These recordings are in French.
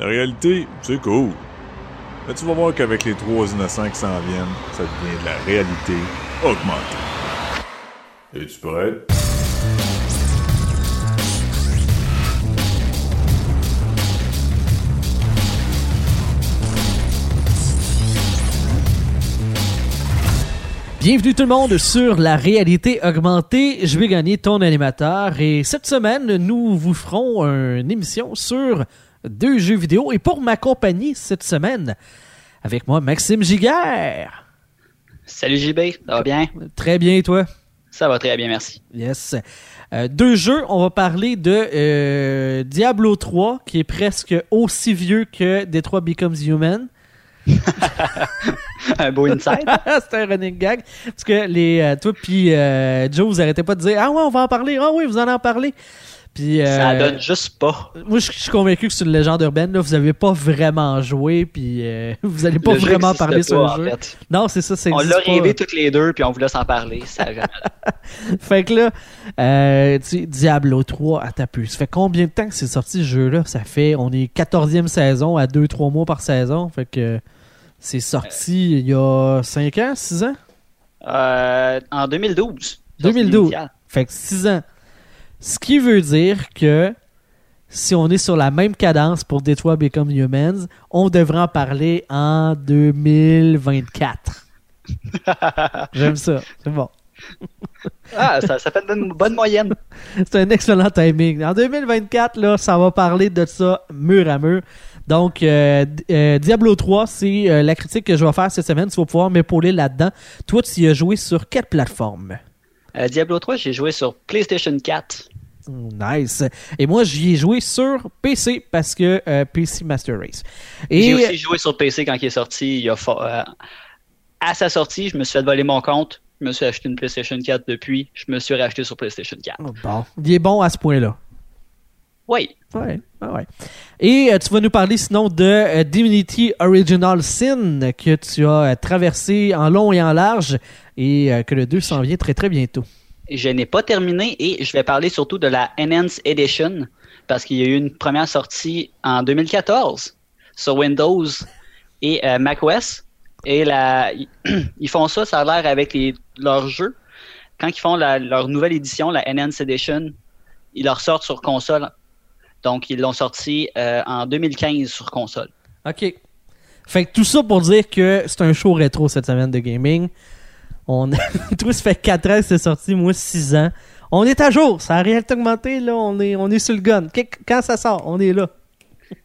La réalité, c'est cool. Mais tu vas voir qu'avec les trois innocents qui s'en viennent, ça devient de la réalité augmentée. Es-tu prêt? Bienvenue tout le monde sur la réalité augmentée. Je vais gagner ton animateur et cette semaine, nous vous ferons une émission sur deux jeux vidéo et pour m'accompagner cette semaine, avec moi Maxime Giguère. Salut JB, ça va bien? Très bien, toi? Ça va très bien, merci. Yes. Euh, deux jeux, on va parler de euh, Diablo 3, qui est presque aussi vieux que Detroit Becomes Human. un beau inside. C'était un running gag. Parce que les, euh, toi puis euh, Joe, vous arrêtez pas de dire Ah ouais, on va en parler. Ah oui, vous en en parler. Puis, euh, Ça donne juste pas. moi, je je suis convaincu que c'est une légende urbaine. Là. Vous avez pas vraiment joué, puis euh, vous allez pas Le vraiment parler sur pas, le en jeu. fait. Non, c'est ça, c'est On l'a rêvé toutes les deux, puis on voulait s'en parler. Ça Fait que là, euh, tu sais, Diablo 3 à ta puce. Ça fait combien de temps que c'est sorti ce jeu-là? Ça fait, on est 14e saison à 2-3 mois par saison. Fait que c'est sorti il y a 5 ans, 6 ans? Euh, en 2012. 2012. Initial. Fait que 6 ans. Ce qui veut dire que si on est sur la même cadence pour Detroit Become Humans, on devrait en parler en 2024. J'aime ça. C'est bon. Ah, ça, ça fait une bonne moyenne. C'est un excellent timing. En 2024, là, ça va parler de ça mur à mur. Donc, euh, euh, Diablo 3, c'est euh, la critique que je vais faire cette semaine. Tu vas pouvoir m'épauler là-dedans. Toi, tu y as joué sur quelle plateforme? Euh, Diablo 3, j'ai joué sur PlayStation 4. Mm, Nice. Et moi, j'y ai joué sur PC parce que euh, PC Master Race. Et J'ai aussi joué sur PC quand il est sorti. Il y a fa- euh, à sa sortie, je me suis fait voler mon compte. Je me suis acheté une PlayStation 4 depuis. Je me suis racheté sur PlayStation 4. Oh, bon, il est bon à ce point-là. Oui. Ouais. Et euh, tu vas nous parler sinon de euh, Divinity Original Sin que tu as euh, traversé en long et en large et euh, que le 2 s'en vient très très bientôt. Je n'ai pas terminé et je vais parler surtout de la Enhanced Edition parce qu'il y a eu une première sortie en 2014 sur Windows et macOS. Et la, ils font ça, ça a l'air avec les, leurs jeux. Quand ils font la- leur nouvelle édition, la Enhanced Edition, ils leur sortent sur console. Donc, ils l'ont sorti euh, en 2015 sur console. OK. Fait que tout ça pour dire que c'est un show rétro cette semaine de gaming. On Toi, ça fait 4 ans que c'est sorti, moi 6 ans. On est à jour, ça a réellement augmenté, là, on est, on est sur le gun. Quand ça sort, on est là.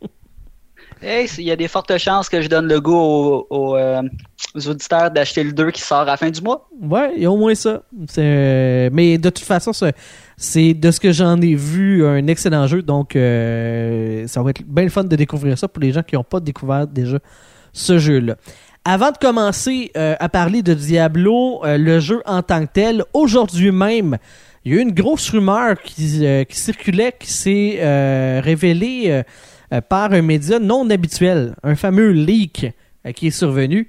Hey, il y a des fortes chances que je donne le goût aux, aux, euh, aux auditeurs d'acheter le 2 qui sort à la fin du mois. Ouais, il y a au moins ça. Euh, mais de toute façon, c'est, c'est de ce que j'en ai vu un excellent jeu. Donc, euh, ça va être bien le fun de découvrir ça pour les gens qui n'ont pas découvert déjà ce jeu-là. Avant de commencer euh, à parler de Diablo, euh, le jeu en tant que tel, aujourd'hui même, il y a eu une grosse rumeur qui, circulait, qui s'est révélée par un média non habituel, un fameux leak qui est survenu.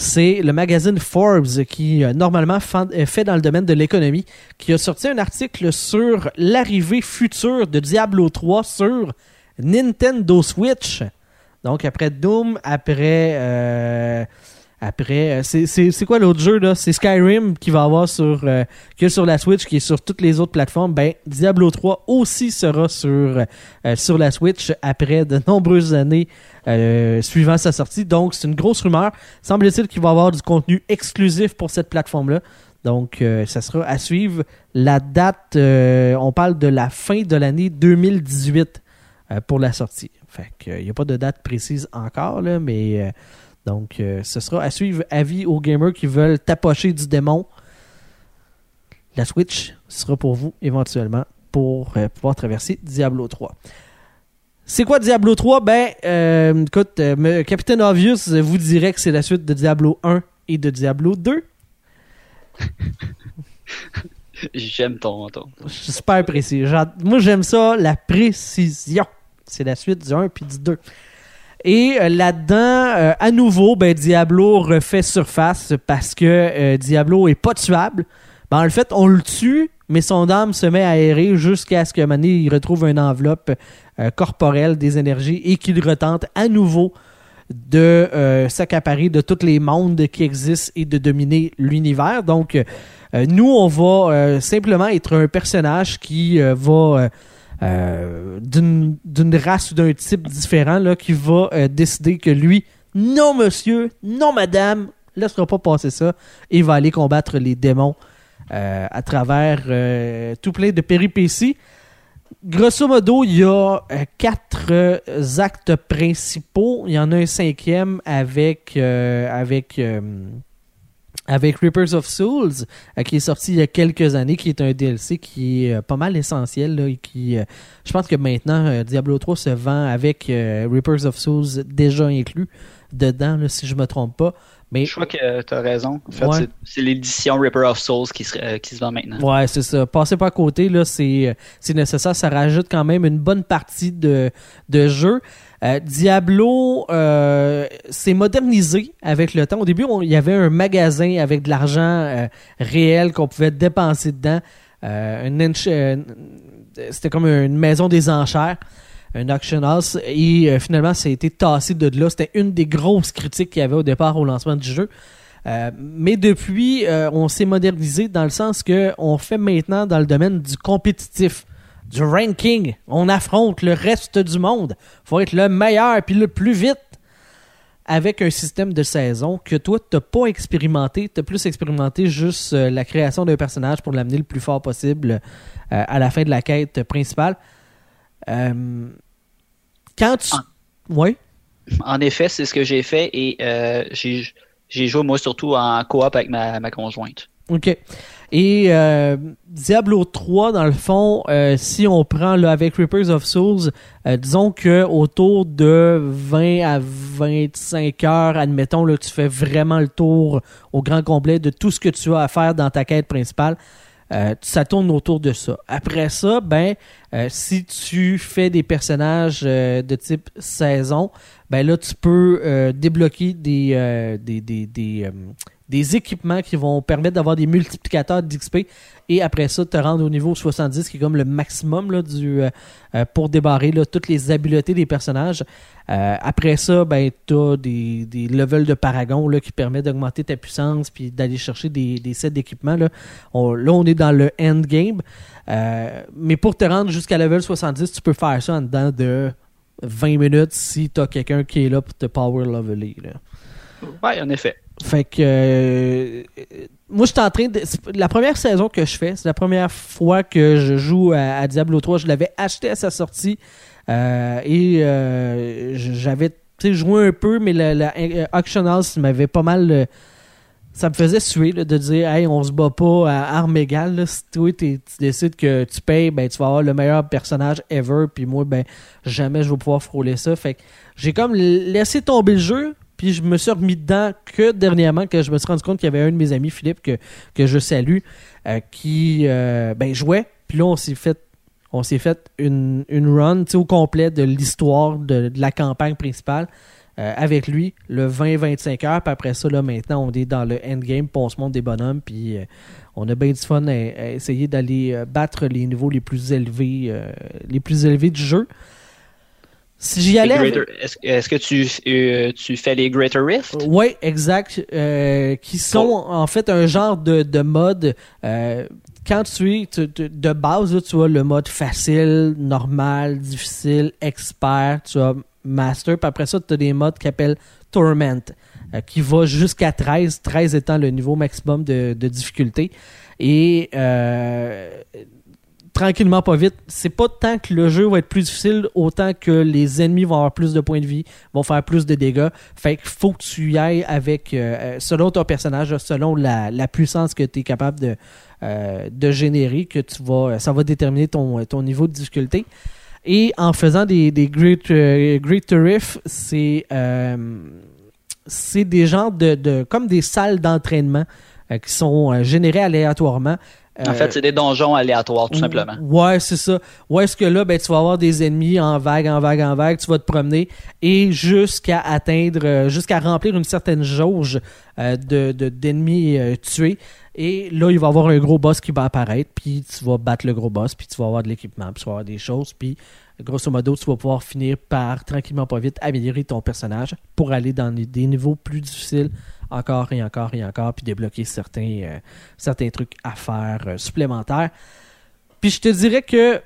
C'est le magazine Forbes qui euh, normalement euh, fait dans le domaine de l'économie, qui a sorti un article sur l'arrivée future de Diablo 3 sur Nintendo Switch. Donc après Doom, après euh, après euh, c'est- quoi l'autre jeu là? C'est Skyrim qui va avoir sur euh, qui est sur la Switch, qui est sur toutes les autres plateformes. Ben Diablo 3 aussi sera sur euh, sur la Switch après de nombreuses années suivant sa sortie. Donc c'est une grosse rumeur. Semble-t-il qu'il va avoir du contenu exclusif pour cette plateforme-là. Donc, euh, ça sera à suivre. La date, on parle de la fin de l'année 2018 euh, pour la sortie. Fait qu'il n'y a pas de date précise encore, là, mais donc euh, ce sera à suivre. Avis aux gamers qui veulent tapocher du démon. La Switch sera pour vous éventuellement pour euh, pouvoir traverser Diablo 3. C'est quoi Diablo 3? Ben, euh, écoute, euh, Captain Obvious vous dirait que c'est la suite de Diablo 1 et de Diablo 2. J'aime ton, ton. Je suis super précis. Moi, j'aime ça, la précision. C'est la suite du 1 puis du 2. Et euh, là-dedans, euh, à nouveau, ben, Diablo refait surface parce que euh, Diablo est pas tuable. Ben, en fait, on le tue mais son âme se met à errer jusqu'à ce que Mané il retrouve une enveloppe corporelle des énergies et qu'il retente à nouveau de s'accaparer de tous les mondes qui existent et de dominer l'univers. Donc, nous, on va simplement être un personnage qui va euh, d'une race ou d'un type différent là, qui va euh, décider que lui, non monsieur, non madame, laissera pas passer ça et va aller combattre les démons euh, à travers tout plein de péripéties. Grosso modo, il y a quatre actes principaux. Il y en a un cinquième avec avec avec Reapers of Souls, euh, qui est sorti il y a quelques années, qui est un DLC qui est euh, pas mal essentiel. là, et qui, euh, je pense que maintenant, Diablo 3 se vend avec Reapers of Souls déjà inclus dedans, là, si je me trompe pas. Mais Je crois que tu as raison. En fait, Ouais. c'est- l'édition Ripper of Souls qui se, euh, qui se vend maintenant. Ouais, c'est ça. Passez pas à côté, là, c'est, c'est nécessaire. Ça rajoute quand même une bonne partie de, de jeu. Euh, Diablo euh, s'est modernisé avec le temps. Au début, il y avait un magasin avec de l'argent euh, réel qu'on pouvait dépenser dedans. C'était comme une maison des enchères, un auction house. Et finalement, ça a été tassé de là. C'était une des grosses critiques qu'il y avait au départ au lancement du jeu. Mais depuis, on s'est modernisé dans le sens que on fait maintenant dans le domaine du compétitif, du ranking. On affronte le reste du monde. Faut être le meilleur puis le plus vite avec un système de saison que toi t'as pas expérimenté, t'as plus expérimenté juste euh, la création d'un personnage pour l'amener le plus fort possible euh, à la fin de la quête principale. Euh, quand tu, ouais? En effet, c'est ce que j'ai fait et j'ai j'ai joué moi surtout en coop avec ma, ma conjointe. OK. Et euh, Diablo 3, dans le fond, euh, si on prend là, avec Reapers of Souls, euh, disons que autour de 20 à 25 heures, admettons, là, tu fais vraiment le tour au grand complet de tout ce que tu as à faire dans ta quête principale. Euh, ça tourne autour de ça. Après ça, ben, euh, si tu fais des personnages euh, de type saison, ben là, tu peux débloquer des, des, des, des, des équipements qui vont permettre d'avoir des multiplicateurs d'XP et après ça, te rendre au niveau 70, qui est comme le maximum euh, euh, pour débarrer toutes les habiletés des personnages. Euh, après ça, ben, tu as des, levels de paragon qui permettent d'augmenter ta puissance puis d'aller chercher des, des sets d'équipements. Là. On, là, on est dans le endgame. Mais pour te rendre jusqu'à level 70, tu peux faire ça en dedans de 20 minutes si tu as quelqu'un qui est là pour te power leveler. Ouais, en effet. Fait que euh, moi je suis en train de la première saison que je fais, c'est la première fois que je joue à, Diablo 3, je l'avais acheté à sa sortie euh, et euh, j'avais joué un peu mais la, la euh, Auction House m'avait pas mal euh, ça me faisait suer de dire hey on se bat pas à armes égales si toi tu décides que tu payes ben tu vas avoir le meilleur personnage ever puis moi ben jamais je vais pouvoir frôler ça. Fait que j'ai comme laissé tomber le jeu puis je me suis remis dedans que dernièrement que je me suis rendu compte qu'il y avait un de mes amis Philippe que, que je salue euh, qui euh, ben jouait. Puis là on s'est fait on s'est fait une, une run au complet de l'histoire de, la campagne principale euh, avec lui le 20-25 heures. Puis après ça là maintenant on est dans le endgame puis on se monte des bonhommes puis on a bien du fun à, essayer d'aller battre les niveaux les plus élevés les plus élevés du jeu si j'y allais avec- Est-ce que tu, euh, tu fais les Greater Rift? oui, exact. Euh, qui sont en fait un genre de, de mode. euh, quand tu es tu- tu- de base, là, tu as le mode facile, normal, difficile, expert, tu as master, puis après ça, tu as des modes qui appellent Torment, euh, qui va jusqu'à 13, 13 étant le niveau maximum de, de difficulté. Et euh, tranquillement, pas vite, c'est pas tant que le jeu va être plus difficile, autant que les ennemis vont avoir plus de points de vie, vont faire plus de dégâts. Fait qu'il faut que tu y ailles avec, euh, selon ton personnage, selon la, la puissance que tu es capable de, euh, de générer, que tu vas, ça va déterminer ton, ton niveau de difficulté. Et en faisant des, des Great, euh, great Rift, c'est euh, des genres de, de comme des salles d'entraînement euh, qui sont euh, générées aléatoirement En fait, c'est des donjons aléatoires, tout Ou- simplement. Ouais, c'est ça. Où est-ce que là, ben, tu vas avoir des ennemis en vague, en vague, en vague, tu vas te promener et jusqu'à atteindre, euh, jusqu'à remplir une certaine jauge euh, de, de- d'ennemis euh, tués. Et là, il va y avoir un gros boss qui va apparaître, puis tu vas battre le gros boss, puis tu vas avoir de l'équipement, puis tu vas avoir des choses, puis grosso modo, tu vas pouvoir finir par, tranquillement pas vite, améliorer ton personnage pour aller dans des niveaux plus difficiles encore et encore et encore, puis débloquer certains, euh, certains trucs à faire euh, supplémentaires. Puis je te dirais que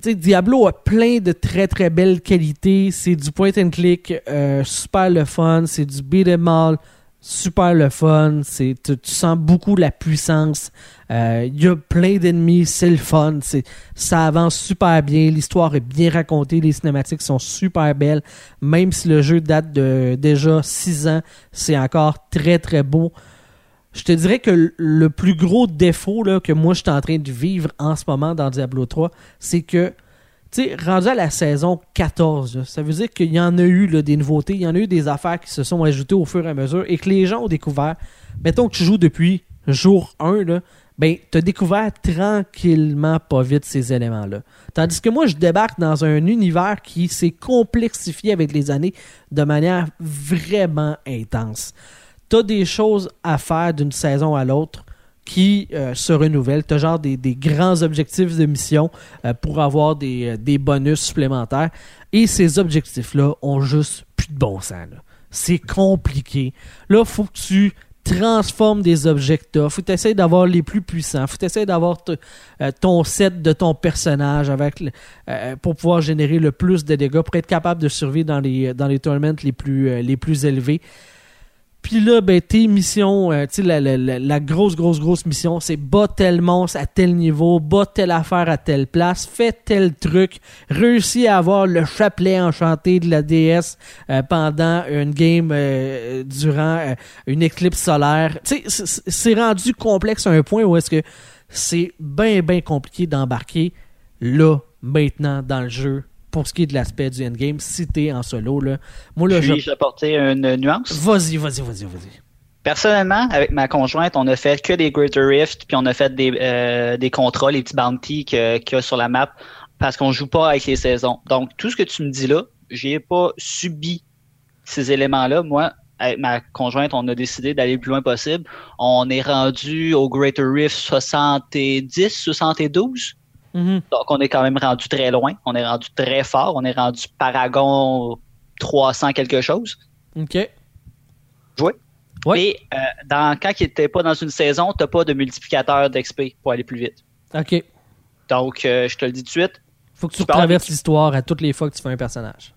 Diablo a plein de très très belles qualités. C'est du point and click, euh, super le fun. C'est du beat 'em all, super le fun. C'est, tu, sens beaucoup la puissance. Euh, Il y a plein d'ennemis, c'est le fun. Ça avance super bien. L'histoire est bien racontée. Les cinématiques sont super belles. Même si le jeu date de déjà 6 ans, c'est encore très très beau. Je te dirais que le- le plus gros défaut là, que moi je suis en train de vivre en ce moment dans Diablo 3, c'est que, tu sais, rendu à la saison 14, là, ça veut dire qu'il y en a eu des nouveautés, il y en a eu des affaires qui se sont ajoutées au fur et à mesure et que les gens ont découvert. Mettons que tu joues depuis jour 1, là, ben, tu as découvert tranquillement, pas vite, ces éléments-là. Tandis que moi, je débarque dans un univers qui s'est complexifié avec les années de manière vraiment intense t'as des choses à faire d'une saison à l'autre qui euh, se renouvellent. T'as genre des, des grands objectifs de mission euh, pour avoir des, euh, des bonus supplémentaires. Et ces objectifs-là ont juste plus de bon sens. C'est compliqué. Là, faut que tu transformes des t'as. Faut que t'essayes d'avoir les plus puissants. Faut que t'essayes d'avoir t- euh, ton set de ton personnage avec pour pouvoir générer le plus de dégâts, pour être capable de survivre dans les, dans les tournaments les plus, les plus élevés. Puis là, ben, tes missions, euh, tu sais, la, grosse, grosse, grosse mission, c'est bas tel monstre à tel niveau, bas telle affaire à telle place, fais tel truc, réussis à avoir le chapelet enchanté de la déesse euh, pendant une game euh, durant une éclipse solaire. Tu sais, c'est rendu complexe à un point où est-ce que c'est bien, bien compliqué d'embarquer là, maintenant, dans le jeu, pour ce qui est de l'aspect du endgame, si t'es en solo, là. Moi, là, je... Puis-je apporter une nuance? Vas-y, vas-y, vas-y, vas-y. Personnellement, avec ma conjointe, on a fait que des Greater Rift, puis on a fait des, euh, des contrats, les petits bounties qu'il y a sur la map, parce qu'on joue pas avec les saisons. Donc, tout ce que tu me dis là, j'ai pas subi ces éléments-là. Moi, avec ma conjointe, on a décidé d'aller le plus loin possible. On est rendu au Greater Rift 70, 72. Mhm. Donc, on est quand même rendu très loin. On est rendu très fort. On est rendu Paragon 300 quelque chose. OK. Joué. Ouais. Et euh, dans, quand il n'était pas dans une saison, tu n'as pas de multiplicateur d'XP pour aller plus vite. OK. Donc, euh, je te le dis tout de suite. Faut que tu Tu traverses l'histoire à toutes les fois que tu fais un personnage.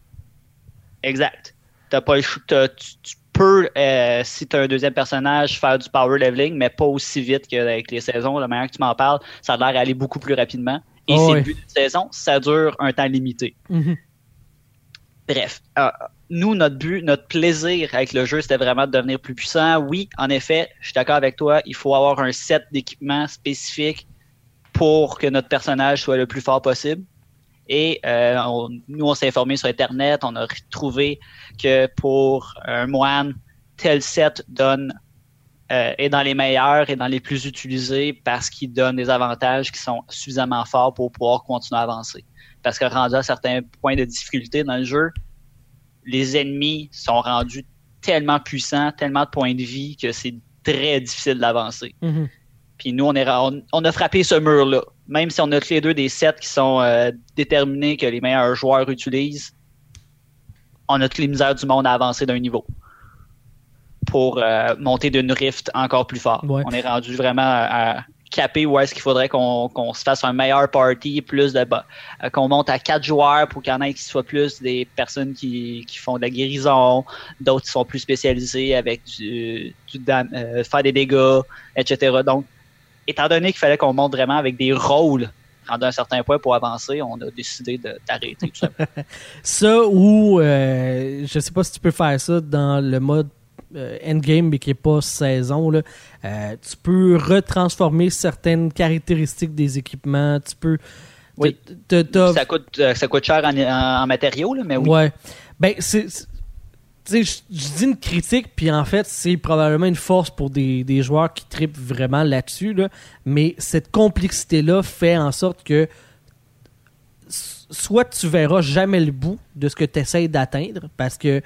Exact. T'as pas le tu, tu peux, euh, si tu as un deuxième personnage, faire du power leveling, mais pas aussi vite qu'avec les saisons. La manière que tu m'en parles, ça a l'air d'aller beaucoup plus rapidement. Et Oh c'est but d'une saison, ça dure un temps limité. Mhm. Bref, euh, nous, notre but, notre plaisir avec le jeu, c'était vraiment de devenir plus puissant. Oui, en effet, je suis d'accord avec toi, il faut avoir un set d'équipements spécifique pour que notre personnage soit le plus fort possible. Et euh, on- nous, on s'est informé sur Internet, on a trouvé que pour un moine, tel set donne euh, est dans les meilleurs et dans les plus utilisés parce qu'il donne des avantages qui sont suffisamment forts pour pouvoir continuer à avancer. Parce que rendu à certains points de difficulté dans le jeu, les ennemis sont rendus tellement puissants, tellement de points de vie que c'est très difficile d'avancer. Mhm. Puis nous, on, est, on, on a frappé ce mur-là. Même si on a tous les deux des sets qui sont euh, déterminés que les meilleurs joueurs utilisent, on a toutes les misères du monde à avancer d'un niveau pour euh, monter d'une rift encore plus fort. Ouais. On est rendu vraiment à, à caper où est-ce qu'il faudrait qu'on se fasse un meilleur party, plus de euh, qu'on monte à quatre joueurs pour qu'il y en ait qui soient plus des personnes qui, qui font de la guérison, d'autres qui sont plus spécialisés avec du, du dam- euh, faire des dégâts, etc. Donc, étant donné qu'il fallait qu'on monte vraiment avec des rôles rendu à un certain point pour avancer, on a décidé de- d'arrêter tout simplement. Ça ou euh, je sais pas si tu peux faire ça dans le mode euh, endgame mais qui est pas saison là. Euh, tu peux retransformer certaines caractéristiques des équipements. Tu peux. Oui. ça, coûte, euh, ça coûte cher en, en- en matériaux, là, mais oui. Ouais. Ben, c'est. Je, dis une critique, puis en fait, c'est probablement une force pour des, des joueurs qui tripent vraiment là-dessus, là. mais cette complexité-là fait en sorte que soit tu verras jamais le bout de ce que tu essaies d'atteindre, parce que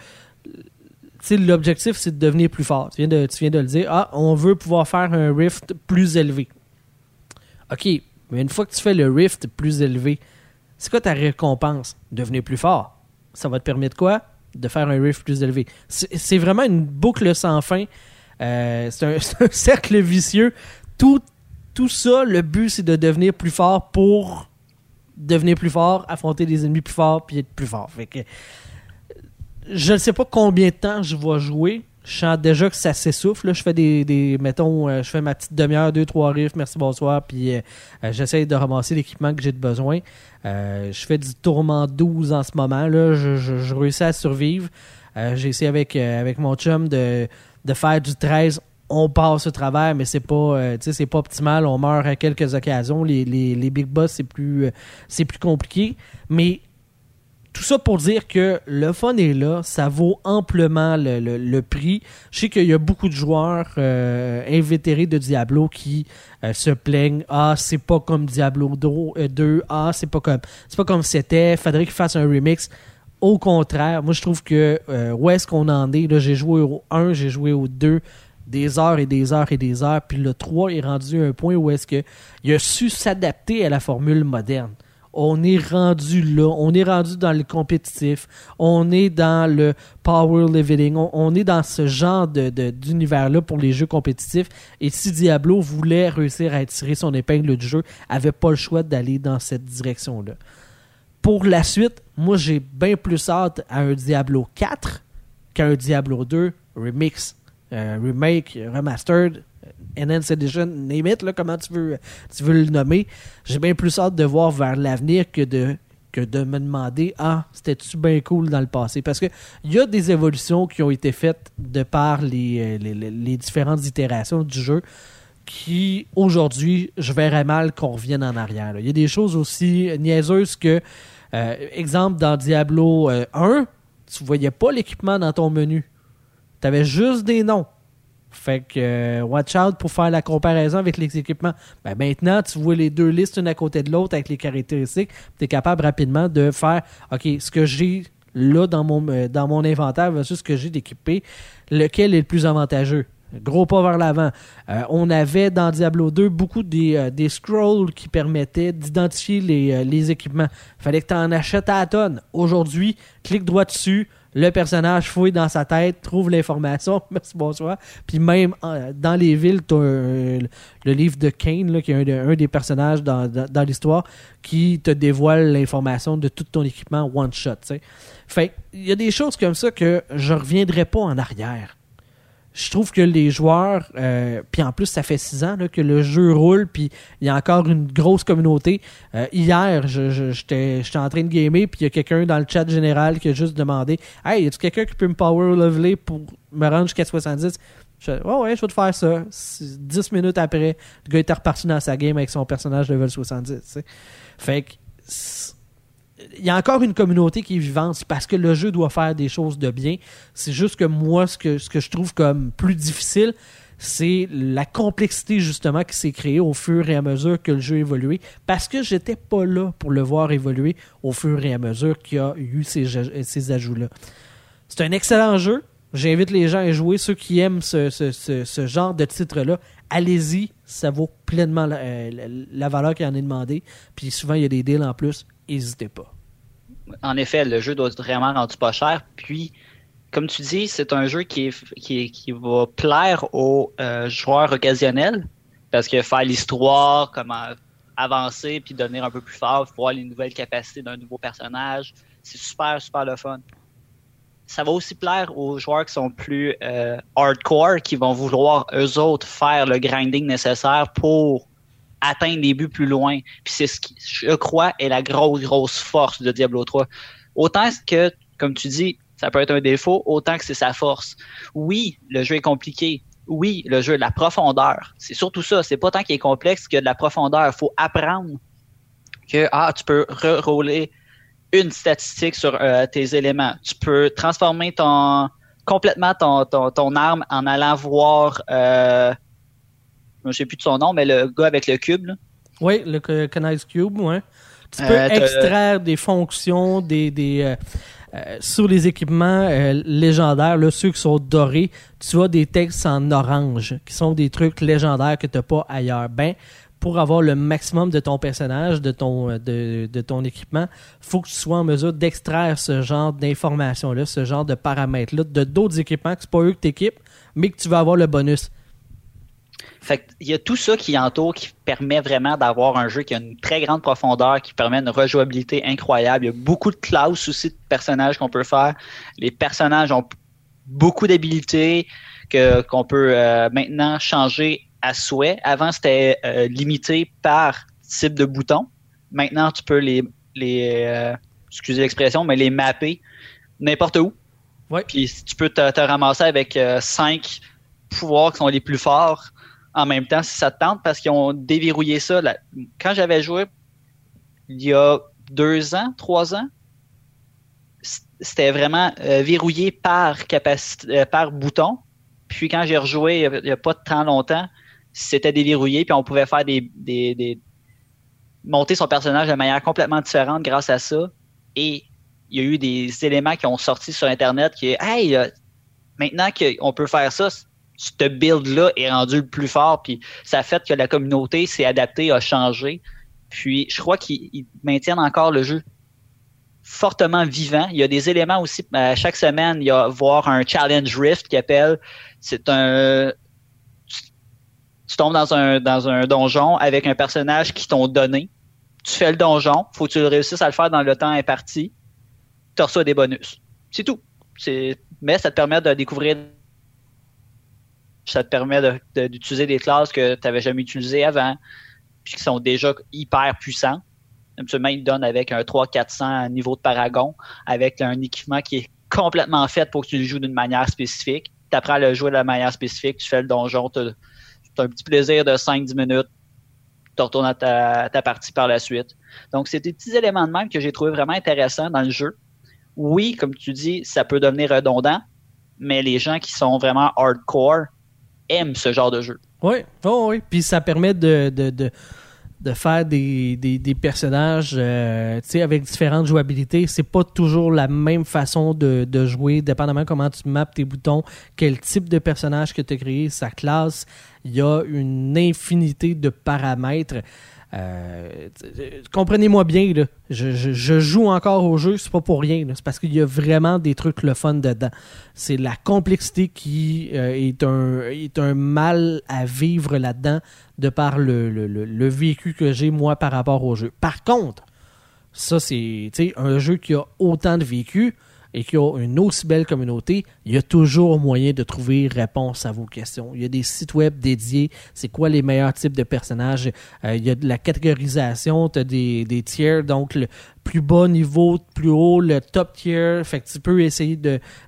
l'objectif, c'est de devenir plus fort. Tu viens, de, tu viens de le dire. Ah, on veut pouvoir faire un rift plus élevé. OK, mais une fois que tu fais le rift plus élevé, c'est quoi ta récompense? Devenir plus fort. Ça va te permettre quoi? De faire un rift plus élevé. C'est vraiment une boucle sans fin. Euh, c'est un, cercle vicieux. Tout, tout ça, le but, c'est de devenir plus fort pour devenir plus fort, affronter des ennemis plus forts, puis être plus fort. Fait je ne sais pas combien de temps je vais jouer. Je sens déjà que ça s'essouffle. Je fais des, des mettons, euh, je fais ma petite demi-heure, deux, trois riffs, merci, bonsoir, puis euh, euh, j'essaie de ramasser l'équipement que j'ai de besoin. Euh, je fais du tourment 12 en ce moment. Là. Je, réussis à survivre. J'ai essayé avec, avec mon chum de, de faire du 13. On passe au travers, mais c'est pas, pas optimal. On meurt à quelques occasions. Les, les, les big boss, c'est plus, c'est plus compliqué. Mais tout ça pour dire que le fun est là, ça vaut amplement le, le- prix. Je sais qu'il y a beaucoup de joueurs euh, invétérés de Diablo qui euh, se plaignent. Ah c'est pas comme Diablo 2, euh, 2, ah c'est pas comme c'est pas comme c'était, faudrait qu'il fasse un remix. Au contraire, moi je trouve que où est-ce qu'on en est? Là, j'ai joué au 1, j'ai joué au 2 des heures et des heures et des heures, puis le 3 est rendu à un point où est-ce que il a su s'adapter à la formule moderne on est rendu là, on est rendu dans le compétitif, on est dans le power leveling, on, est dans ce genre de, de- d'univers-là pour les jeux compétitifs. Et si Diablo voulait réussir à tirer son épingle du jeu, avait pas le choix d'aller dans cette direction-là. Pour la suite, moi j'ai bien plus hâte à un Diablo 4 qu'à un Diablo 2 remix, euh, remake, remastered, Enhanced Edition, name it, là, comment tu veux, tu veux le nommer. J'ai bien plus hâte de voir vers l'avenir que de, que de me demander Ah, c'était-tu bien cool dans le passé Parce que il y a des évolutions qui ont été faites de par les, euh, les, les- différentes itérations du jeu qui, aujourd'hui, je verrais mal qu'on revienne en arrière. Il y a des choses aussi niaiseuses que, euh, exemple, dans Diablo euh, 1, tu voyais pas l'équipement dans ton menu. Tu avais juste des noms. Fait que euh, watch out pour faire la comparaison avec les équipements. Ben maintenant, tu vois les deux listes une à côté de l'autre avec les caractéristiques. Tu es capable rapidement de faire OK, ce que j'ai là dans mon, euh, dans mon inventaire versus ce que j'ai d'équipé, lequel est le plus avantageux? Gros pas vers l'avant. Euh, on avait dans Diablo 2 beaucoup des, des scrolls qui permettaient d'identifier les, euh, les équipements. Fallait que tu en achètes à la tonne. Aujourd'hui, clique droit dessus, le personnage fouille dans sa tête, trouve l'information, merci bonsoir. Puis même euh, dans les villes, tu le livre de Kane, là, qui est un, de- un des personnages dans, l'histoire, qui te dévoile l'information de tout ton équipement one shot. tu sais. Fait il y a des choses comme ça que je reviendrai pas en arrière je trouve que les joueurs, euh, puis en plus ça fait six ans que le jeu roule, puis il y a encore une grosse communauté. Euh, hier, je- je- j'étais j'étais en train de gamer, puis il y a quelqu'un dans le chat général qui a juste demandé Hey, y a-tu quelqu'un qui peut me power leveler pour me rendre jusqu'à 70 je, Ouais, ouais, je vais te faire ça. Dix minutes après, le gars était reparti dans sa game avec son personnage level 70. tu sais. Fait que. Il y a encore une communauté qui est vivante parce que le jeu doit faire des choses de bien. C'est juste que moi, ce que, je trouve comme plus difficile, c'est la complexité justement qui s'est créée au fur et à mesure que le jeu évoluait. Parce que j'étais pas là pour le voir évoluer au fur et à mesure qu'il y a eu ces, ajouts-là. C'est un excellent jeu. J'invite les gens à jouer. Ceux qui aiment ce, genre de titre-là, allez-y. Ça vaut pleinement la, euh, la- la valeur qui en est demandée. Puis souvent, il y a des deals en plus. N'hésitez pas. En effet, le jeu doit être vraiment rendu pas cher. Puis, comme tu dis, c'est un jeu qui, va plaire aux euh, joueurs occasionnels parce que faire l'histoire, comment avancer puis devenir un peu plus fort, voir les nouvelles capacités d'un nouveau personnage, c'est super, super le fun. Ça va aussi plaire aux joueurs qui sont plus euh, hardcore, qui vont vouloir eux autres faire le grinding nécessaire pour atteindre des buts plus loin. Puis c'est ce qui, je crois, est la grosse, grosse force de Diablo 3. Autant que, comme tu dis, ça peut être un défaut, autant que c'est sa force. Oui, le jeu est compliqué. Oui, le jeu de la profondeur. C'est surtout ça. C'est pas tant qu'il est complexe a de la profondeur. Il faut apprendre que ah, tu peux rerouler une statistique sur euh, tes éléments. Tu peux transformer ton, complètement ton, ton, ton arme en allant voir, euh, je ne sais plus de son nom, mais le gars avec le cube. Là. Oui, le Connise Cube, ouais. Tu peux Euh, t'as- extraire des fonctions des, des, euh, euh, sur les équipements euh, légendaires, là, ceux qui sont dorés, tu as des textes en orange, qui sont des trucs légendaires que tu n'as pas ailleurs. Ben, pour avoir le maximum de ton personnage, de ton, de, de ton équipement, faut que tu sois en mesure d'extraire ce genre d'informations-là, ce genre de paramètres-là, de d'autres équipements que c'est pas eux que tu équipes, mais que tu vas avoir le bonus. Fait il y a tout ça qui entoure, qui permet vraiment d'avoir un jeu qui a une très grande profondeur, qui permet une rejouabilité incroyable. Il y a beaucoup de classes aussi de personnages qu'on peut faire. Les personnages ont beaucoup d'habilités que qu'on peut euh, maintenant changer à souhait. Avant, c'était euh, limité par type de bouton. Maintenant, tu peux les, les euh, excusez l'expression, mais les mapper n'importe où. Ouais. Puis tu peux te, te ramasser avec cinq pouvoirs qui sont les plus forts en même temps si ça te tente parce qu'ils ont déverrouillé ça. Quand j'avais joué il y a deux ans, trois ans, c'était vraiment euh, verrouillé par capacité, euh, par bouton. Puis quand j'ai rejoué il n'y a, pas temps longtemps, c'était déverrouillé puis on pouvait faire des, des, des- monter son personnage de manière complètement différente grâce à ça. Et il y a eu des éléments qui ont sorti sur Internet qui est Hey, euh, maintenant qu'on peut faire ça, ce build-là est rendu le plus fort, puis ça a fait que la communauté s'est adaptée, a changé. Puis je crois qu'ils ils maintiennent encore le jeu fortement vivant. Il y a des éléments aussi, euh, chaque semaine, il y a voir un challenge rift qui appelle. C'est un. Tu, tombes dans un, dans un donjon avec un personnage qui t'ont donné. Tu fais le donjon, faut que tu réussisses à le faire dans le temps imparti. Tu reçois des bonus. C'est tout. Mais ça te permet de découvrir ça te permet d'utiliser des classes que tu n'avais jamais utilisées avant, puis qui sont déjà hyper puissants. Absolument, ils donnent avec un 300-400 niveau de paragon, avec un équipement qui est complètement fait pour que tu le joues d'une manière spécifique. Tu apprends à le jouer de la manière spécifique, tu fais le donjon, tu as un petit plaisir de 5-10 minutes, tu retournes à ta, ta partie par la suite. Donc, c'est des petits éléments de même que j'ai trouvé vraiment intéressants dans le jeu. Oui, comme tu dis, ça peut devenir redondant, mais les gens qui sont vraiment hardcore aiment ce genre de jeu. Oui, oh, oui. Puis ça permet de, faire des, personnages euh, avec différentes jouabilités. C'est pas toujours la même façon de, de jouer, dépendamment comment tu maps tes boutons, quel type de personnage que tu as créé, sa classe. Il y a une infinité de paramètres. Euh, Comprenez-moi bien. Je, joue encore au jeu, c'est pas pour rien. C'est parce qu'il y a vraiment des trucs le fun dedans. C'est la complexité qui euh, est, un, mal à vivre là-dedans de par le, le, vécu que j'ai moi par rapport au jeu. Par contre, ça c'est un jeu qui a autant de vécu et qui a une aussi belle communauté, il y a toujours moyen de trouver réponse à vos questions. Il y a des sites web dédiés, c'est quoi les meilleurs types de personnages, Euh, il y a de la catégorisation, tu as des, des tiers, donc le plus bas niveau, plus haut, le top tier, fait tu peux essayer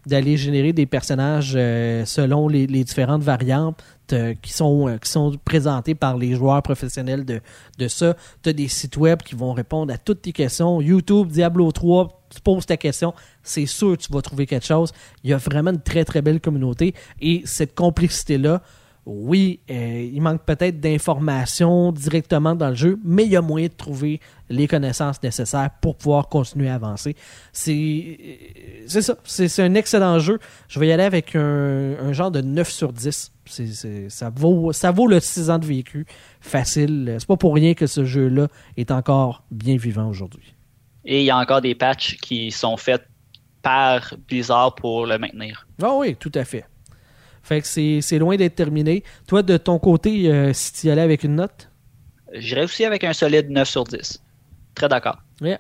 d'aller générer des personnages euh, selon les, les différentes variantes euh, qui sont euh, qui sont présentées par les joueurs professionnels de, de ça. Tu as des sites web qui vont répondre à toutes tes questions. YouTube, Diablo 3, tu poses ta question, c'est sûr que tu vas trouver quelque chose. Il y a vraiment une très très belle communauté et cette complexité-là, oui, euh, il manque peut-être d'informations directement dans le jeu, mais il y a moyen de trouver les connaissances nécessaires pour pouvoir continuer à avancer. C'est c'est ça, c'est un excellent jeu. Je vais y aller avec un, un genre de 9 sur 10. C'est- c'est- ça, vaut, ça vaut le 6 ans de vécu facile. C'est pas pour rien que ce jeu-là est encore bien vivant aujourd'hui. Et il y a encore des patchs qui sont faits par Blizzard pour le maintenir. Ah oui, tout à fait. Fait que c'est c'est loin d'être terminé. Toi, de ton côté, euh, si tu y allais avec une note? J'irais aussi avec un solide 9 sur 10. Très d'accord. Yeah.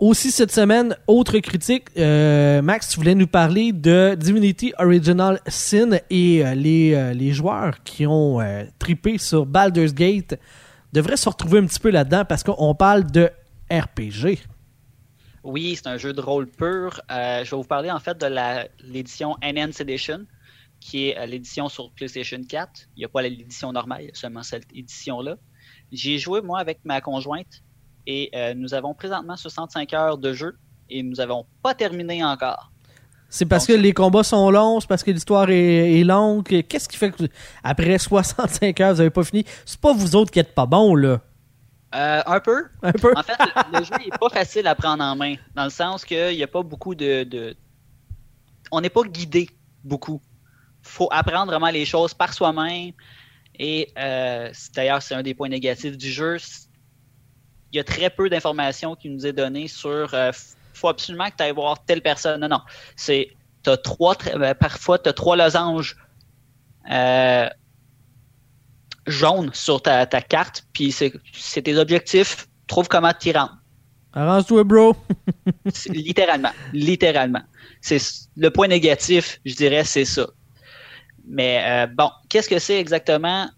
Aussi cette semaine, autre critique, euh, Max, tu voulais nous parler de Divinity Original Sin et euh, les, les joueurs qui ont tripé sur Baldur's Gate devraient se retrouver un petit peu là-dedans parce qu'on parle de RPG. Oui, c'est un jeu de rôle pur. Euh, je vais vous parler en fait de la- l'édition Enhanced Edition, qui est euh, l'édition sur PlayStation 4. Il n'y a pas l'édition normale, il y a seulement cette édition-là. J'ai joué moi avec ma conjointe et euh, nous avons présentement 65 heures de jeu et nous n'avons pas terminé encore. C'est parce Donc, que les combats sont longs, c'est parce que l'histoire est, est longue. que- Qu'est-ce qui fait que après 65 heures, vous avez pas fini? C'est pas vous autres qui êtes pas bons, là. Euh, un peu. Un peu. En fait, le, le jeu n'est pas facile à prendre en main, dans le sens qu'il n'y a pas beaucoup de, de- On n'est pas guidé beaucoup. Faut apprendre vraiment les choses par soi-même. Et euh, d'ailleurs, c'est un des points négatifs du jeu. Il y a très peu d'informations qui nous est données sur. euh, f- faut absolument que tu ailles voir telle personne. Non, non. C'est. T'as trois. euh, parfois, tu as trois losanges. euh, jaunes sur ta, ta carte, puis c'est c'est tes objectifs. Trouve comment t'y rendre. Arrange-toi, bro. Littéralement. Littéralement. C'est le point négatif, je dirais, c'est ça. Mais euh, bon, qu'est-ce que c'est exactement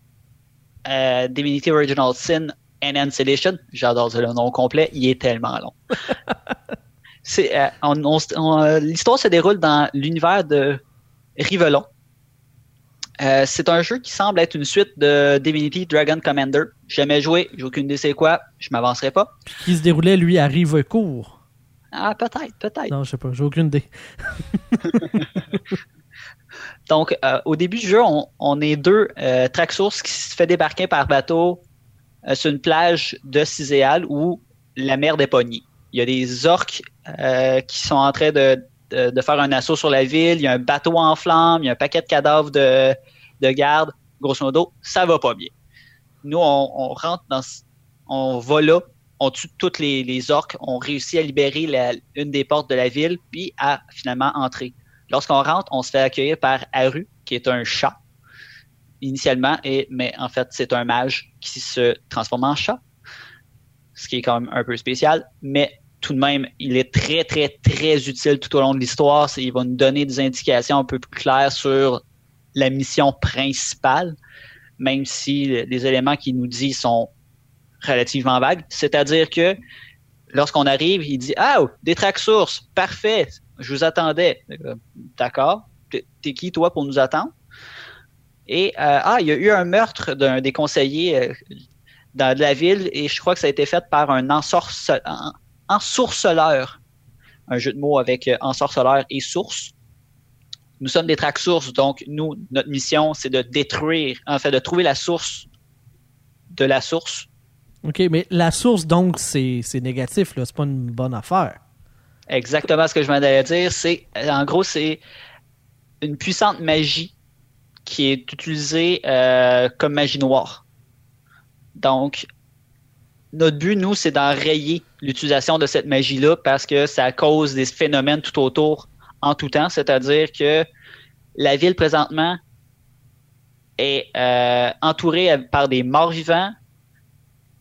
euh, Divinity Original Sin Enhanced Edition? J'adore le nom complet, il est tellement long. Euh, L'histoire se déroule dans l'univers de Rivelon. Euh, c'est un jeu qui semble être une suite de Divinity Dragon Commander. Jamais joué, j'ai aucune idée c'est quoi, je m'avancerai pas. Qui se déroulait, lui, à Rivecourt. Ah, peut-être, peut-être. Non, je sais pas, j'ai aucune idée. Donc, euh, au début du jeu, on, est deux euh, qui se fait débarquer par bateau euh, sur une plage de Ciséal où la mer est pognée. Il y a des orques euh, qui sont en train de, de- faire un assaut sur la ville. Il y a un bateau en flammes. Il y a un paquet de cadavres de, de garde. Grosso modo, ça va pas bien. Nous, on, rentre dans... On va là. On tue toutes les, les orques. On réussit à libérer une des portes de la ville, puis à finalement entrer. Lorsqu'on rentre, on se fait accueillir par Haru, qui est un chat initialement, et, mais en fait, c'est un mage qui se transforme en chat, ce qui est quand même un peu spécial, mais tout de même, il est très, très, très utile tout au long de l'histoire. Il va nous donner des indications un peu plus claires sur la mission principale, même si les éléments qu'il nous dit sont relativement vagues. C'est-à-dire que lorsqu'on arrive, il dit Ah, des track sources, parfait, je vous attendais. Euh, D'accord. T'es qui, toi, pour nous attendre? Et, euh, ah, il y a eu un meurtre d'un des conseillers euh, dans la ville et je crois que ça a été fait par un ensorce- en- ensourceleur. Un jeu de mots avec ensorceleur et source. Nous sommes des track sources, donc nous, notre mission, c'est de détruire, en fait, de trouver la source de la source. OK, mais la source, donc, c'est négatif, là. C'est pas une bonne affaire. Exactement ce que je m'en allais dire. C'est, en gros, c'est une puissante magie qui est utilisée euh, comme magie noire. Donc, notre but, nous, c'est d'enrayer l'utilisation de cette magie-là parce que ça cause des phénomènes tout autour en tout temps. C'est-à-dire que la ville, présentement, est euh, entourée par des morts vivants,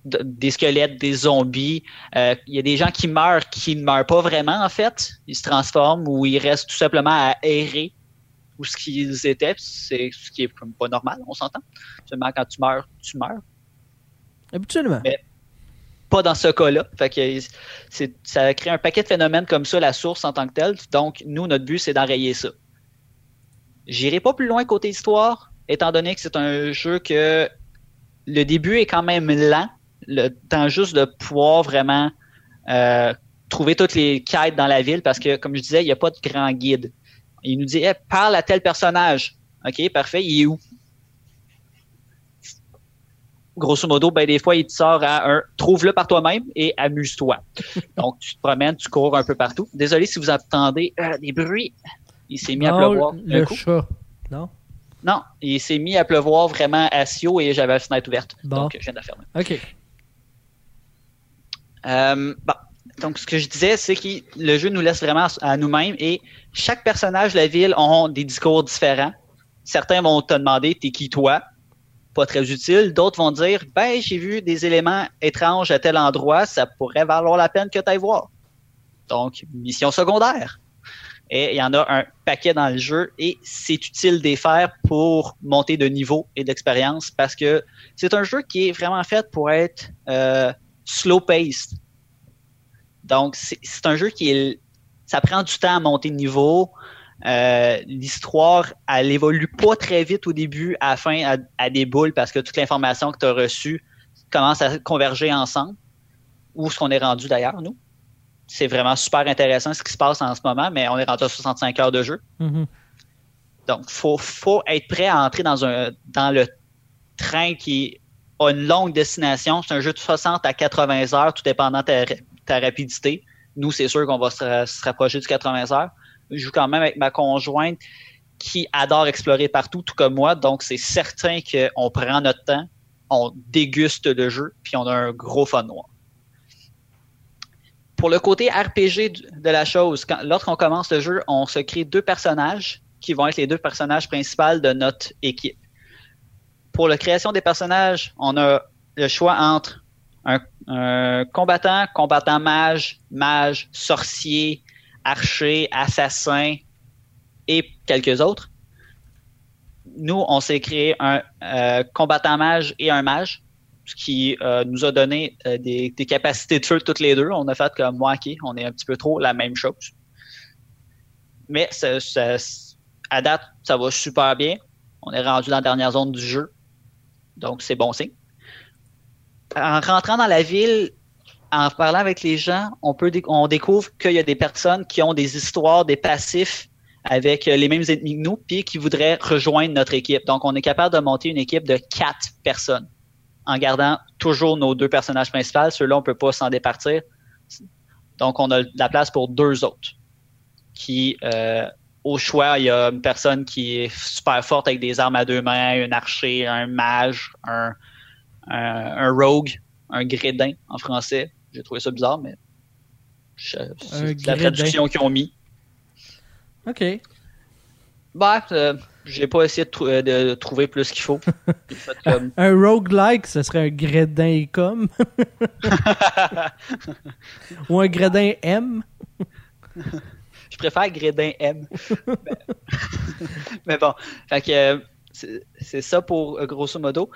des squelettes, des zombies. Euh, Il y a des gens qui meurent qui ne meurent pas vraiment, en fait. Ils se transforment ou ils restent tout simplement à errer où ce qu'ils étaient. C'est ce qui est comme pas normal, on s'entend. Seulement quand tu meurs, tu meurs. Habituellement. Mais- Pas dans ce cas-là. Fait que c'est- ça crée un paquet de phénomènes comme ça, la source en tant que telle. Donc, nous, notre but, c'est d'enrayer ça. J'irai pas plus loin côté histoire, étant donné que c'est un jeu que le début est quand même lent. Le temps juste de pouvoir vraiment euh, trouver toutes les quêtes dans la ville parce que, comme je disais, il n'y a pas de grand guide. Il nous dit Hey, parle à tel personnage. OK, parfait, il est où? Grosso modo, ben, des fois, il te sort à un trouve-le par toi-même et amuse-toi. Donc, tu te promènes, tu cours un peu partout. Désolé si vous entendez euh, des bruits. Il s'est mis à pleuvoir. le coup. chat. Non? Non, il s'est mis à pleuvoir vraiment à Sio et j'avais la fenêtre ouverte. Bon. Donc, je viens de la fermer. OK. Euh, bon. Donc, ce que je disais, c'est que le jeu nous laisse vraiment à nous-mêmes et chaque personnage de la ville ont des discours différents. Certains vont te demander T'es qui toi? Pas très utile. D'autres vont dire Ben, j'ai vu des éléments étranges à tel endroit, ça pourrait valoir la peine que tu ailles voir. Donc, mission secondaire. Et il y en a un paquet dans le jeu et c'est utile de faire pour monter de niveau et d'expérience parce que c'est un jeu qui est vraiment fait pour être euh, slow-paced. Donc, c'est un jeu qui est. Ça prend du temps à monter de niveau. Euh, L'histoire, elle évolue pas très vite au début, à la fin, à, à des boules parce que toute l'information que tu as reçue commence à converger ensemble. Où est-ce qu'on est rendu d'ailleurs, nous? c'est vraiment super intéressant ce qui se passe en ce moment, mais on est rendu à 65 heures de jeu. Mhm. Donc, il faut, faut être prêt à entrer dans, un, dans le train qui a une longue destination. C'est un jeu de 60 à 80 heures, tout dépendant de ta, rapidité. Nous, c'est sûr qu'on va se, se rapprocher du 80 heures. Je joue quand même avec ma conjointe qui adore explorer partout, tout comme moi. Donc, c'est certain qu'on prend notre temps, on déguste le jeu, puis on a un gros fun noir. Pour le côté RPG de la chose, lorsqu'on commence le jeu, on se crée deux personnages qui vont être les deux personnages principaux de notre équipe. Pour la création des personnages, on a le choix entre un, un combattant, combattant mage, mage, sorcier, archer, assassin et quelques autres. Nous, on s'est créé un euh, combattant mage et un mage, ce qui euh, nous a donné euh, des, des capacités de feu toutes les deux. On a fait comme moi, ok, on est un petit peu trop la même chose. Mais ça, ça- à date, ça va super bien. On est rendu dans la dernière zone du jeu. Donc, c'est bon signe. En rentrant dans la ville, en parlant avec les gens, on, découvre qu'il y a des personnes qui ont des histoires, des passifs avec euh, les mêmes ennemis que nous, puis qui voudraient rejoindre notre équipe. Donc, on est capable de monter une équipe de quatre personnes en gardant toujours nos deux personnages principaux. Ceux-là, on peut pas s'en départir. Donc, on a la place pour deux autres. Qui, euh, au choix, il y a une personne qui est super forte avec des armes à deux mains, un archer, un mage, un, un, un rogue, un grédin en français. J'ai trouvé ça bizarre, mais c'est la traduction qu'ils ont mis. OK. Bah, euh, j'ai pas essayé de, trou- euh, de trouver plus qu'il faut. Fait comme- Un roguelike, ce serait un grédin comme. Ou un grédin M. Je préfère Grédin M. mais, bon, que c'est ça pour euh, grosso modo.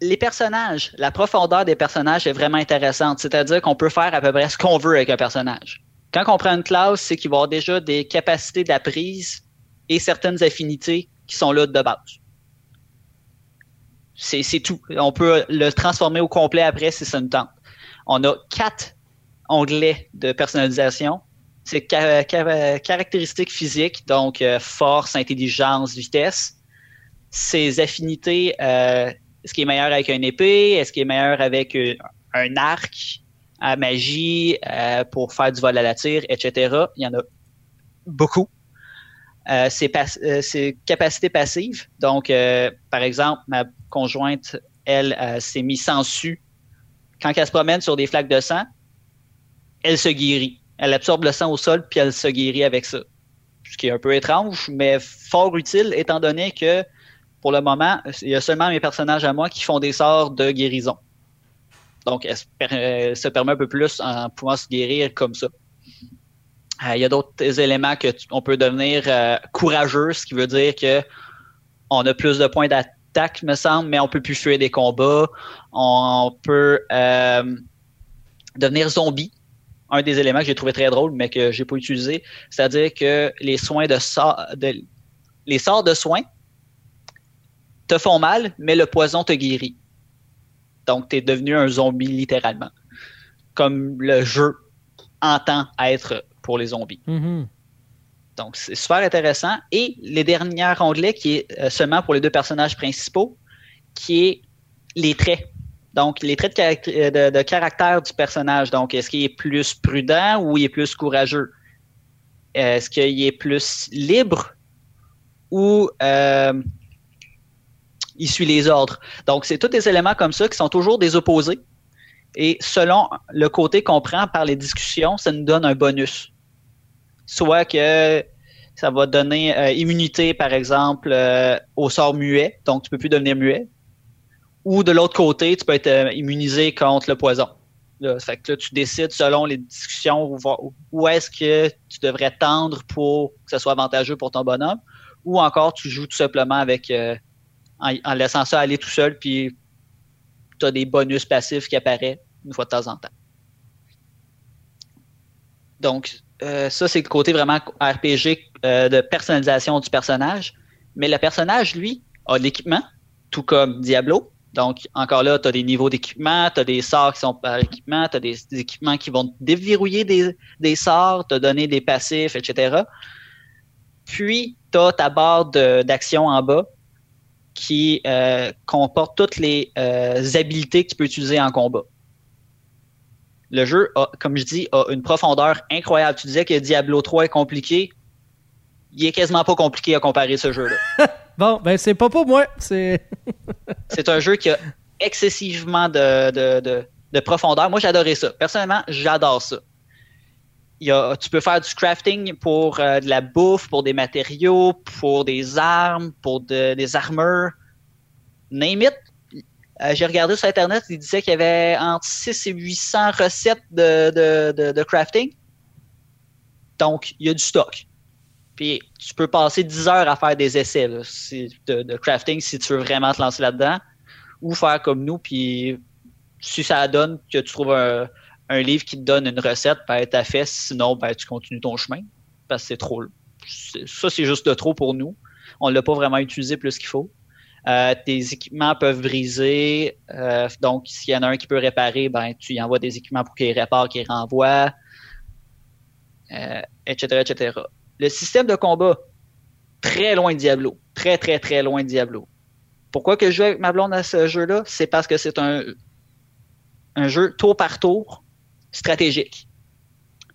Les personnages, la profondeur des personnages est vraiment intéressante. C'est-à-dire qu'on peut faire à peu près ce qu'on veut avec un personnage. Quand on prend une classe, c'est qu'il va avoir déjà des capacités d'apprise et certaines affinités qui sont là de base. C'est tout. On peut le transformer au complet après si ça nous tente. On a quatre onglets de personnalisation c'est ca- ca- caractéristiques physiques, donc euh, force, intelligence, vitesse. Ses affinités, euh, est-ce qu'il est meilleur avec une épée, est-ce qu'il est meilleur avec euh, un arc, à magie, pour faire du vol à la tire, etc. Il y en a beaucoup. Ses, ses capacités passives, donc par exemple, ma conjointe, elle, s'est mise sans su. Quand elle se promène sur des flaques de sang, elle se guérit. Elle absorbe le sang au sol, puis elle se guérit avec ça. Ce qui est un peu étrange, mais fort utile, étant donné que, pour le moment, il y a seulement mes personnages à moi qui font des sorts de guérison. Donc, elle se, permet un peu plus en pouvant se guérir comme ça. Euh, il y a d'autres éléments que on peut devenir euh, courageux, ce qui veut dire que on a plus de points d'attaque, me semble, mais on peut plus fuir des combats. On peut euh, devenir zombie un des éléments que j'ai trouvé très drôle, mais que j'ai pas utilisé, c'est-à-dire que les soins de, sort, de les sorts de soins te font mal, mais le poison te guérit. Donc, tu es devenu un zombie littéralement. Comme le jeu entend être pour les zombies. Mhm. Donc, c'est super intéressant. Et les derniers onglets, qui est euh, seulement pour les deux personnages principaux, qui est les traits. Donc, les traits euh, de- caractère du personnage. Donc, est-ce qu'il est plus prudent ou il est plus courageux? Est-ce qu'il est plus libre ou euh, il suit les ordres? Donc, c'est tous des éléments comme ça qui sont toujours des opposés. Et selon le côté qu'on prend par les discussions, ça nous donne un bonus. Soit que ça va donner euh, immunité, par exemple, au sort muet, donc tu peux plus devenir muet. Ou de l'autre côté, tu peux être euh, immunisé contre le poison. Là, fait que là, tu décides selon les discussions où, est-ce que tu devrais tendre pour que ce soit avantageux pour ton bonhomme, ou encore tu joues tout simplement avec euh, en, laissant ça aller tout seul, puis tu as des bonus passifs qui apparaissent une fois de temps en temps. Donc, euh, ça, c'est le côté vraiment RPG de personnalisation du personnage. Mais le personnage, lui, a l'équipement, tout comme Diablo. Donc, encore là, tu as des niveaux d'équipement, tu as des sorts qui sont par équipement, tu as des, équipements qui vont déverrouiller des, des sorts, te donner des passifs, etc. Puis, tu as ta barre d'action en bas qui euh, comporte toutes les euh, habilités que tu peux utiliser en combat. Le jeu, comme je dis, a une profondeur incroyable. Tu disais que Diablo 3 est compliqué. Il est quasiment pas compliqué à comparer ce jeu-là. bon, ben c'est pas pour moi. C'est un jeu qui a excessivement de, de, de, profondeur. Moi, j'adorais ça. Personnellement, j'adore ça. Il y a, tu peux faire du crafting pour euh, de la bouffe, pour des matériaux, pour des armes, pour des armures. Name it. Euh, j'ai regardé sur Internet, il disait qu'il y avait entre 6 et 800 recettes de, de, de, crafting. Donc, il y a du stock. Puis, tu peux passer 10 heures à faire des essais de, crafting si tu veux vraiment te lancer là-dedans. Ou faire comme nous, puis si ça donne que tu trouves un, livre qui te donne une recette, ben, t'as fait. Sinon, ben, tu continues ton chemin. Parce que c'est trop. Ça, c'est juste de trop pour nous. On ne l'a pas vraiment utilisé plus qu'il faut. Euh, tes équipements peuvent briser. Euh, donc, s'il y en a un qui peut réparer, ben, tu y envoies des équipements pour qu'il répare, qu'il renvoie, etc., euh, etc. Le système de combat, très loin de Diablo. Très, très, très loin de Diablo. Pourquoi que je joue avec ma blonde à ce jeu-là? C'est parce que c'est un, jeu tour par tour stratégique.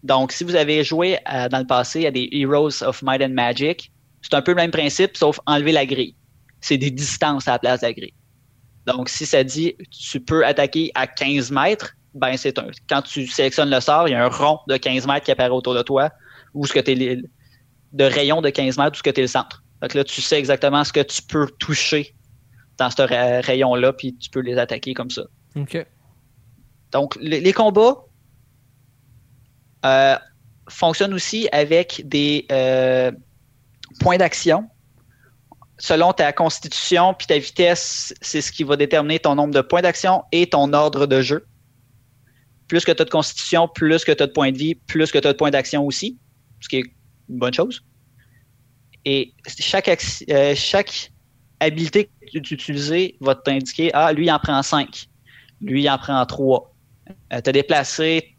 Donc, si vous avez joué dans le passé à des Heroes of Might and Magic, c'est un peu le même principe, sauf enlever la grille c'est des distances à la place de la grille. Donc, si ça dit tu peux attaquer à 15 mètres, ben c'est un. Quand tu sélectionnes le sort, il y a un rond de 15 mètres qui apparaît autour de toi, ou ce que tu es de rayon de 15 mètres, ce que tu es le centre. Donc là, tu sais exactement ce que tu peux toucher dans ce rayon-là, puis tu peux les attaquer comme ça. OK. Donc, les, combats euh, fonctionnent aussi avec des euh, points d'action selon ta constitution puis ta vitesse, c'est ce qui va déterminer ton nombre de points d'action et ton ordre de jeu. Plus que tu as de constitution, plus que tu as de points de vie, plus que tu as de points d'action aussi, ce qui est bonne chose. Et chaque, euh, habilité que tu utilises va t'indiquer Ah, lui, il en prend 5. Lui, il en prend 3. Euh, te déplacer,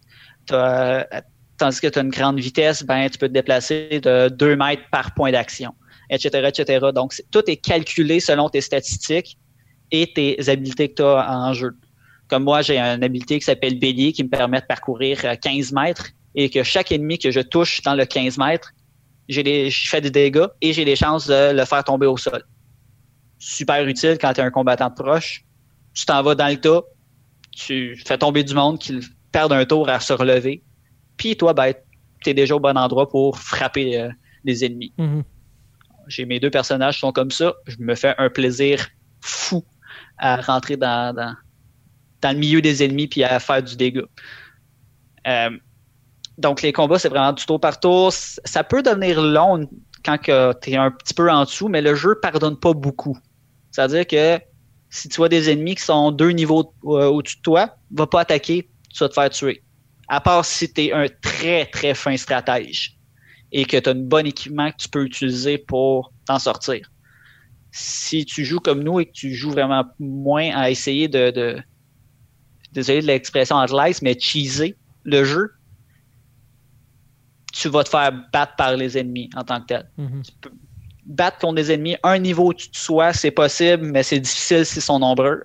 tandis que tu as une grande vitesse, ben, tu peux te déplacer de 2 mètres par point d'action etc., etc. Donc, tout est calculé selon tes statistiques et tes habiletés que tu as en jeu. Comme moi, j'ai une habilité qui s'appelle Bélier qui me permet de parcourir 15 euh, mètres et que chaque ennemi que je touche dans le 15 mètres, j'ai des, je fais des dégâts et j'ai des chances de le faire tomber au sol. Super utile quand tu es un combattant proche. Tu t'en vas dans le tas, tu fais tomber du monde qui perd un tour à se relever. Puis toi, ben, tu es déjà au bon endroit pour frapper euh, les ennemis. Mm-hmm j'ai mes deux personnages qui sont comme ça, je me fais un plaisir fou à rentrer dans, dans, le milieu des ennemis puis à faire du dégât. Euh, donc les combats, c'est vraiment du tour par tour. Ça peut devenir long quand tu es un petit peu en dessous, mais le jeu pardonne pas beaucoup. C'est-à-dire que si tu vois des ennemis qui sont deux niveaux euh, au-dessus de toi, va pas attaquer, tu vas te faire tuer. À part si tu es un très très fin stratège et que tu as un bon équipement que tu peux utiliser pour t'en sortir. Si tu joues comme nous et que tu joues vraiment moins à essayer de, désolé de l'expression anglaise, mais cheeser le jeu, tu vas te faire battre par les ennemis en tant que tel. Mm-hmm. battre contre des ennemis, un niveau au-dessus de soi, c'est possible, mais c'est difficile s'ils sont nombreux.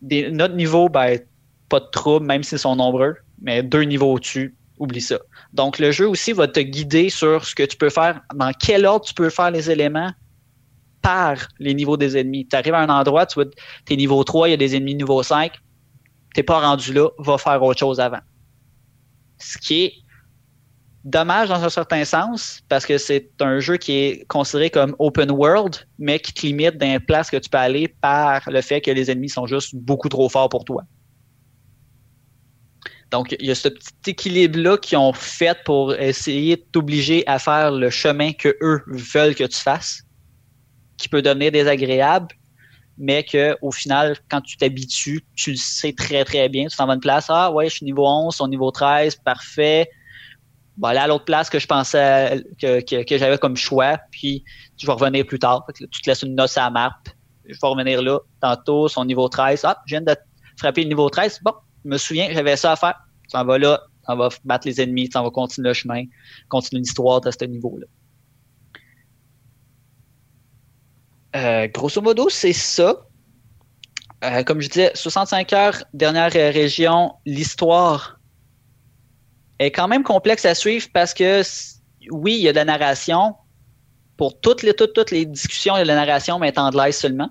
notre niveau, ben, pas de trouble, même s'ils sont nombreux, mais deux niveaux au-dessus, oublie ça. Donc, le jeu aussi va te guider sur ce que tu peux faire, dans quel ordre tu peux faire les éléments par les niveaux des ennemis. Tu arrives à un endroit, tu vois, es niveau 3, il y a des ennemis niveau 5, t'es pas rendu là, va faire autre chose avant. Ce qui est dommage dans un certain sens, parce que c'est un jeu qui est considéré comme open world, mais qui te limite d'un place que tu peux aller par le fait que les ennemis sont juste beaucoup trop forts pour toi. Donc, il y a ce petit équilibre-là qu'ils ont fait pour essayer de t'obliger à faire le chemin que eux veulent que tu fasses, qui peut devenir désagréable, mais que au final, quand tu t'habitues, tu le sais très, très bien. Tu t'en vas une place, ah ouais, je suis niveau 11, son niveau 13, parfait. Bon, là, l'autre place que je pensais que, que, j'avais comme choix, puis je vais revenir plus tard. tu te laisses une noce à la je vais revenir là. Tantôt, son niveau 13. Ah, je viens de frapper le niveau 13. Bon, je me souviens, j'avais ça à faire. Ça va là, ça va battre les ennemis, ça va continuer le chemin, continuer l'histoire de ce niveau-là. Euh, grosso modo, c'est ça. Euh, comme je disais, 65 heures, dernière région, l'histoire est quand même complexe à suivre parce que oui, il y a de la narration. Pour toutes les, toutes, toutes les discussions, il y a de la narration, mais en anglaise seulement.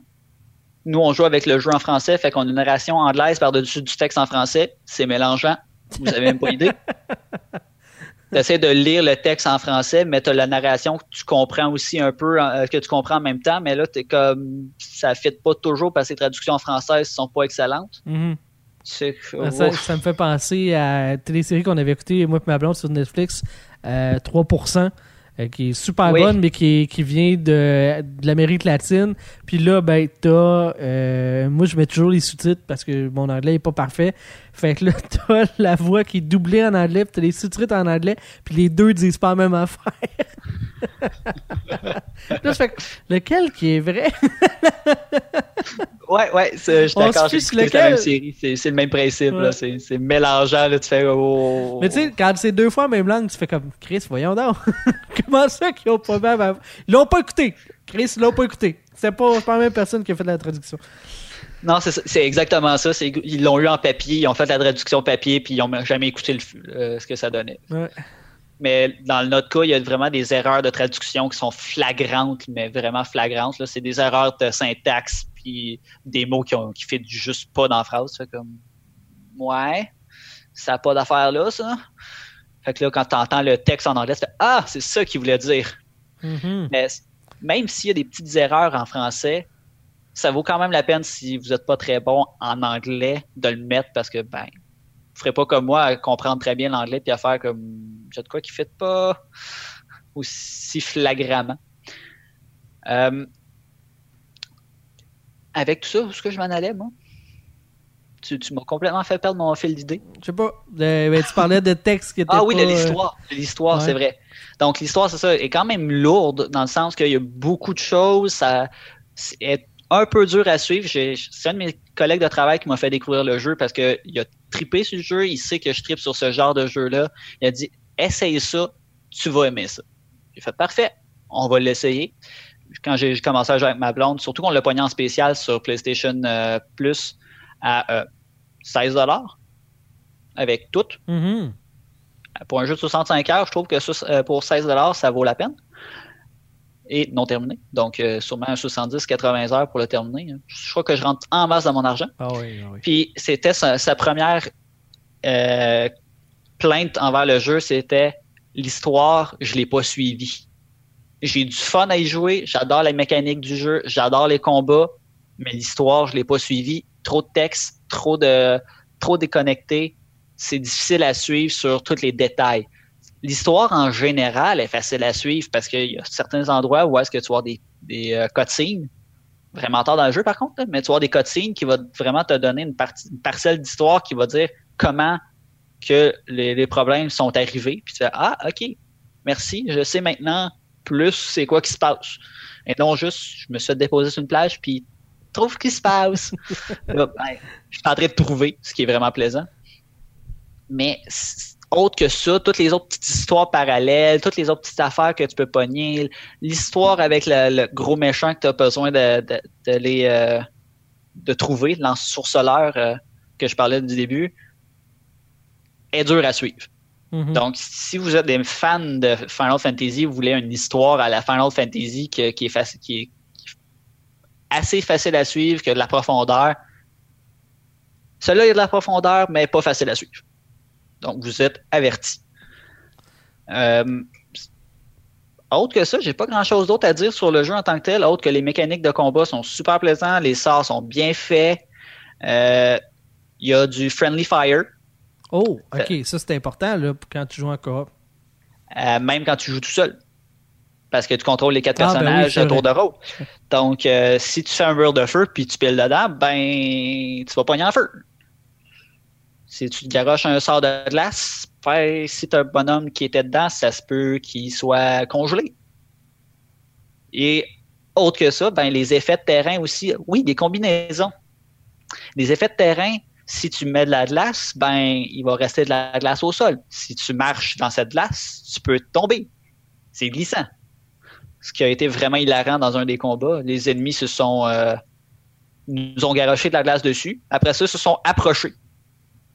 Nous, on joue avec le jeu en français, fait qu'on a une narration anglaise par-dessus du texte en français. C'est mélangeant. Vous avez même pas idée. tu essaies de lire le texte en français, mais tu as la narration que tu comprends aussi un peu, euh, que tu comprends en même temps, mais là, es comme ça ne fit pas toujours parce que les traductions françaises sont pas excellentes. Mm-hmm. ça, me fait penser à la télésérie qu'on avait écoutée, moi et ma blonde, sur Netflix, 3%. Euh, euh, qui est super bonne, mais qui, qui vient de, de l'Amérique latine. Puis là, ben, t'as. Euh, moi, je mets toujours les sous-titres parce que mon anglais est pas parfait. Fait que là, t'as la voix qui est doublée en anglais, puis t'as les sous-titres en anglais, puis les deux disent pas la même affaire. là, je fais lequel qui est vrai? ouais, ouais, je suis d'accord. C'est la même série, c'est le même principe. là C'est mélangeant, là, tu fais. Oh, oh, Mais tu sais, quand c'est deux fois la même langue, tu fais comme Chris, voyons donc. Comment ça qu'ils ont pas même. Ils l'ont pas écouté. Chris, ils l'ont pas écouté. C'est pas, pas la même personne qui a fait la traduction. Non, c'est exactement ça. Ils l'ont eu en papier, ils ont fait la traduction papier, puis ils n'ont jamais écouté le, euh, ce que ça donnait. Mais dans notre cas, il y a vraiment des erreurs de traduction qui sont flagrantes, mais vraiment flagrantes. C'est des erreurs de syntaxe, puis des mots qui ne qui juste pas dans la phrase. Fait comme, ouais, ça n'a pas d'affaire là, ça. Fait que là, quand tu entends le texte en anglais, tu fais Ah, c'est ça qu'il voulait dire. Mm-hmm. Mais même s'il y a des petites erreurs en français, ça vaut quand même la peine si vous n'êtes pas très bon en anglais de le mettre parce que, ben, vous ferez pas comme moi à comprendre très bien l'anglais puis à faire comme j'ai de quoi qui ne fait pas aussi flagramment. Euh, avec tout ça, où est-ce que je m'en allais, moi? Tu, m'as complètement fait perdre mon fil d'idée. Je sais pas. Ben, tu parlais de texte qui était. Ah oui, de l'histoire. L'histoire, c'est vrai. Donc, l'histoire, c'est ça, est quand même lourde dans le sens qu'il y a beaucoup de choses. Ça est un peu dur à suivre. C'est un de mes collègues de travail qui m'a fait découvrir le jeu parce qu'il a tripé sur le jeu. Il sait que je tripe sur ce genre de jeu-là. Il a dit essaye ça, tu vas aimer ça. J'ai fait parfait, on va l'essayer. Quand j'ai commencé à jouer avec ma blonde, surtout qu'on l'a pogné en spécial sur PlayStation euh, Plus à 16 euh, avec tout. Mm-hmm. Pour un jeu de 65 heures, je trouve que euh, pour 16 ça vaut la peine et non terminé. Donc, euh, sûrement 70-80 heures pour le terminer. Je crois que je rentre en masse dans mon argent. Ah oui, ah oui. Puis, c'était sa, première euh, plainte envers le jeu, c'était l'histoire, je l'ai pas suivi. J'ai du fun à y jouer, j'adore la mécanique du jeu, j'adore les combats, mais l'histoire, je l'ai pas suivi. Trop de texte, trop de trop déconnecté. C'est difficile à suivre sur tous les détails. L'histoire en général est facile à suivre parce qu'il y a certains endroits où est-ce que tu vois des, des euh, cutscenes, vraiment tard dans le jeu par contre, mais tu vois des cutscenes qui vont vraiment te donner une, partie, parcelle d'histoire qui va dire comment que les, problèmes sont arrivés. Puis tu fais Ah, ok, merci, je sais maintenant plus c'est quoi qui se passe. Et non juste, je me suis déposé sur une plage, puis trouve ce qui se passe. Ben, je suis en train de trouver, ce qui est vraiment plaisant. Mais autre que ça, toutes les autres petites histoires parallèles, toutes les autres petites affaires que tu peux pogner, l'histoire avec le, gros méchant que tu as besoin de, de, de les euh, de trouver, l'ensourceleur euh, que je parlais du début, est dur à suivre. Mm-hmm. Donc, si vous êtes des fans de Final Fantasy, vous voulez une histoire à la Final Fantasy qui, est facile, qui est assez facile à suivre, que de la profondeur. Celui-là, il y a de la profondeur, mais pas facile à suivre. Donc, vous êtes averti. Euh, autre que ça, j'ai pas grand chose d'autre à dire sur le jeu en tant que tel, autre que les mécaniques de combat sont super plaisants, les sorts sont bien faits. Euh, il y a du friendly fire. Oh, ok, ça c'est important là, quand tu joues en coop. Euh, même quand tu joues tout seul. Parce que tu contrôles les quatre ah, ben personnages à tour de rôle. Donc, si tu fais un world de feu puis tu piles dedans, ben, tu vas pogner en feu. Si tu te garoches un sort de glace, si tu as un bonhomme qui était dedans, ça se peut qu'il soit congelé. Et autre que ça, ben, les effets de terrain aussi, oui, des combinaisons. Les effets de terrain, si tu mets de la glace, ben, il va rester de la glace au sol. Si tu marches dans cette glace, tu peux tomber. C'est glissant. Ce qui a été vraiment hilarant dans un des combats, les ennemis se sont euh, nous ont garoché de la glace dessus. Après ça, se sont approchés.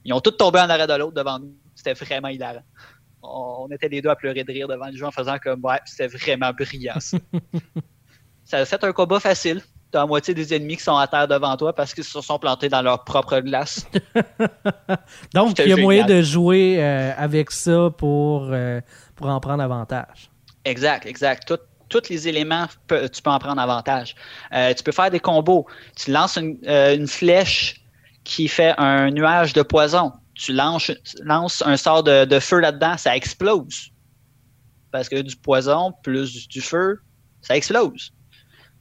Ils ont tous tombé en arrêt de l'autre devant nous. C'était vraiment hilarant. On, était les deux à pleurer de rire devant le jeu en faisant comme ouais, c'était vraiment brillant ça. ça a fait un combat facile. T'as la moitié des ennemis qui sont à terre devant toi parce qu'ils se sont plantés dans leur propre glace. Donc, il y a moyen de jouer euh, avec ça pour, euh, pour en prendre avantage. Exact, exact. tous les éléments, tu peux en prendre avantage. Euh, tu peux faire des combos. Tu lances une, une, flèche qui fait un nuage de poison. Tu lances, un sort de, de feu là-dedans, ça explose. Parce que du poison plus du feu, ça explose.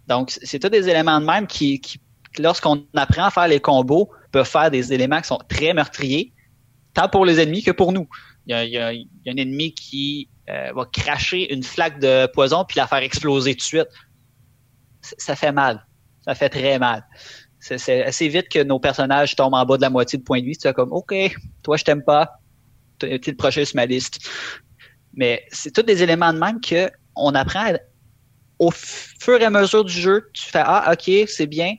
Donc, c'est tous des éléments de même qui, lorsqu'on apprend à faire les combos, peuvent faire des éléments qui sont très meurtriers, tant pour les ennemis que pour nous. Il y a, un ennemi qui euh, va cracher une flaque de poison puis la faire exploser tout de suite. Ça fait mal. Ça fait très mal. C'est assez vite que nos personnages tombent en bas de la moitié de point de vie. Tu comme, OK, toi, je t'aime pas. Tu es le prochain sur ma liste. Mais c'est tous des éléments de même que on apprend au fur et à mesure du jeu, tu fais Ah, ok, c'est bien.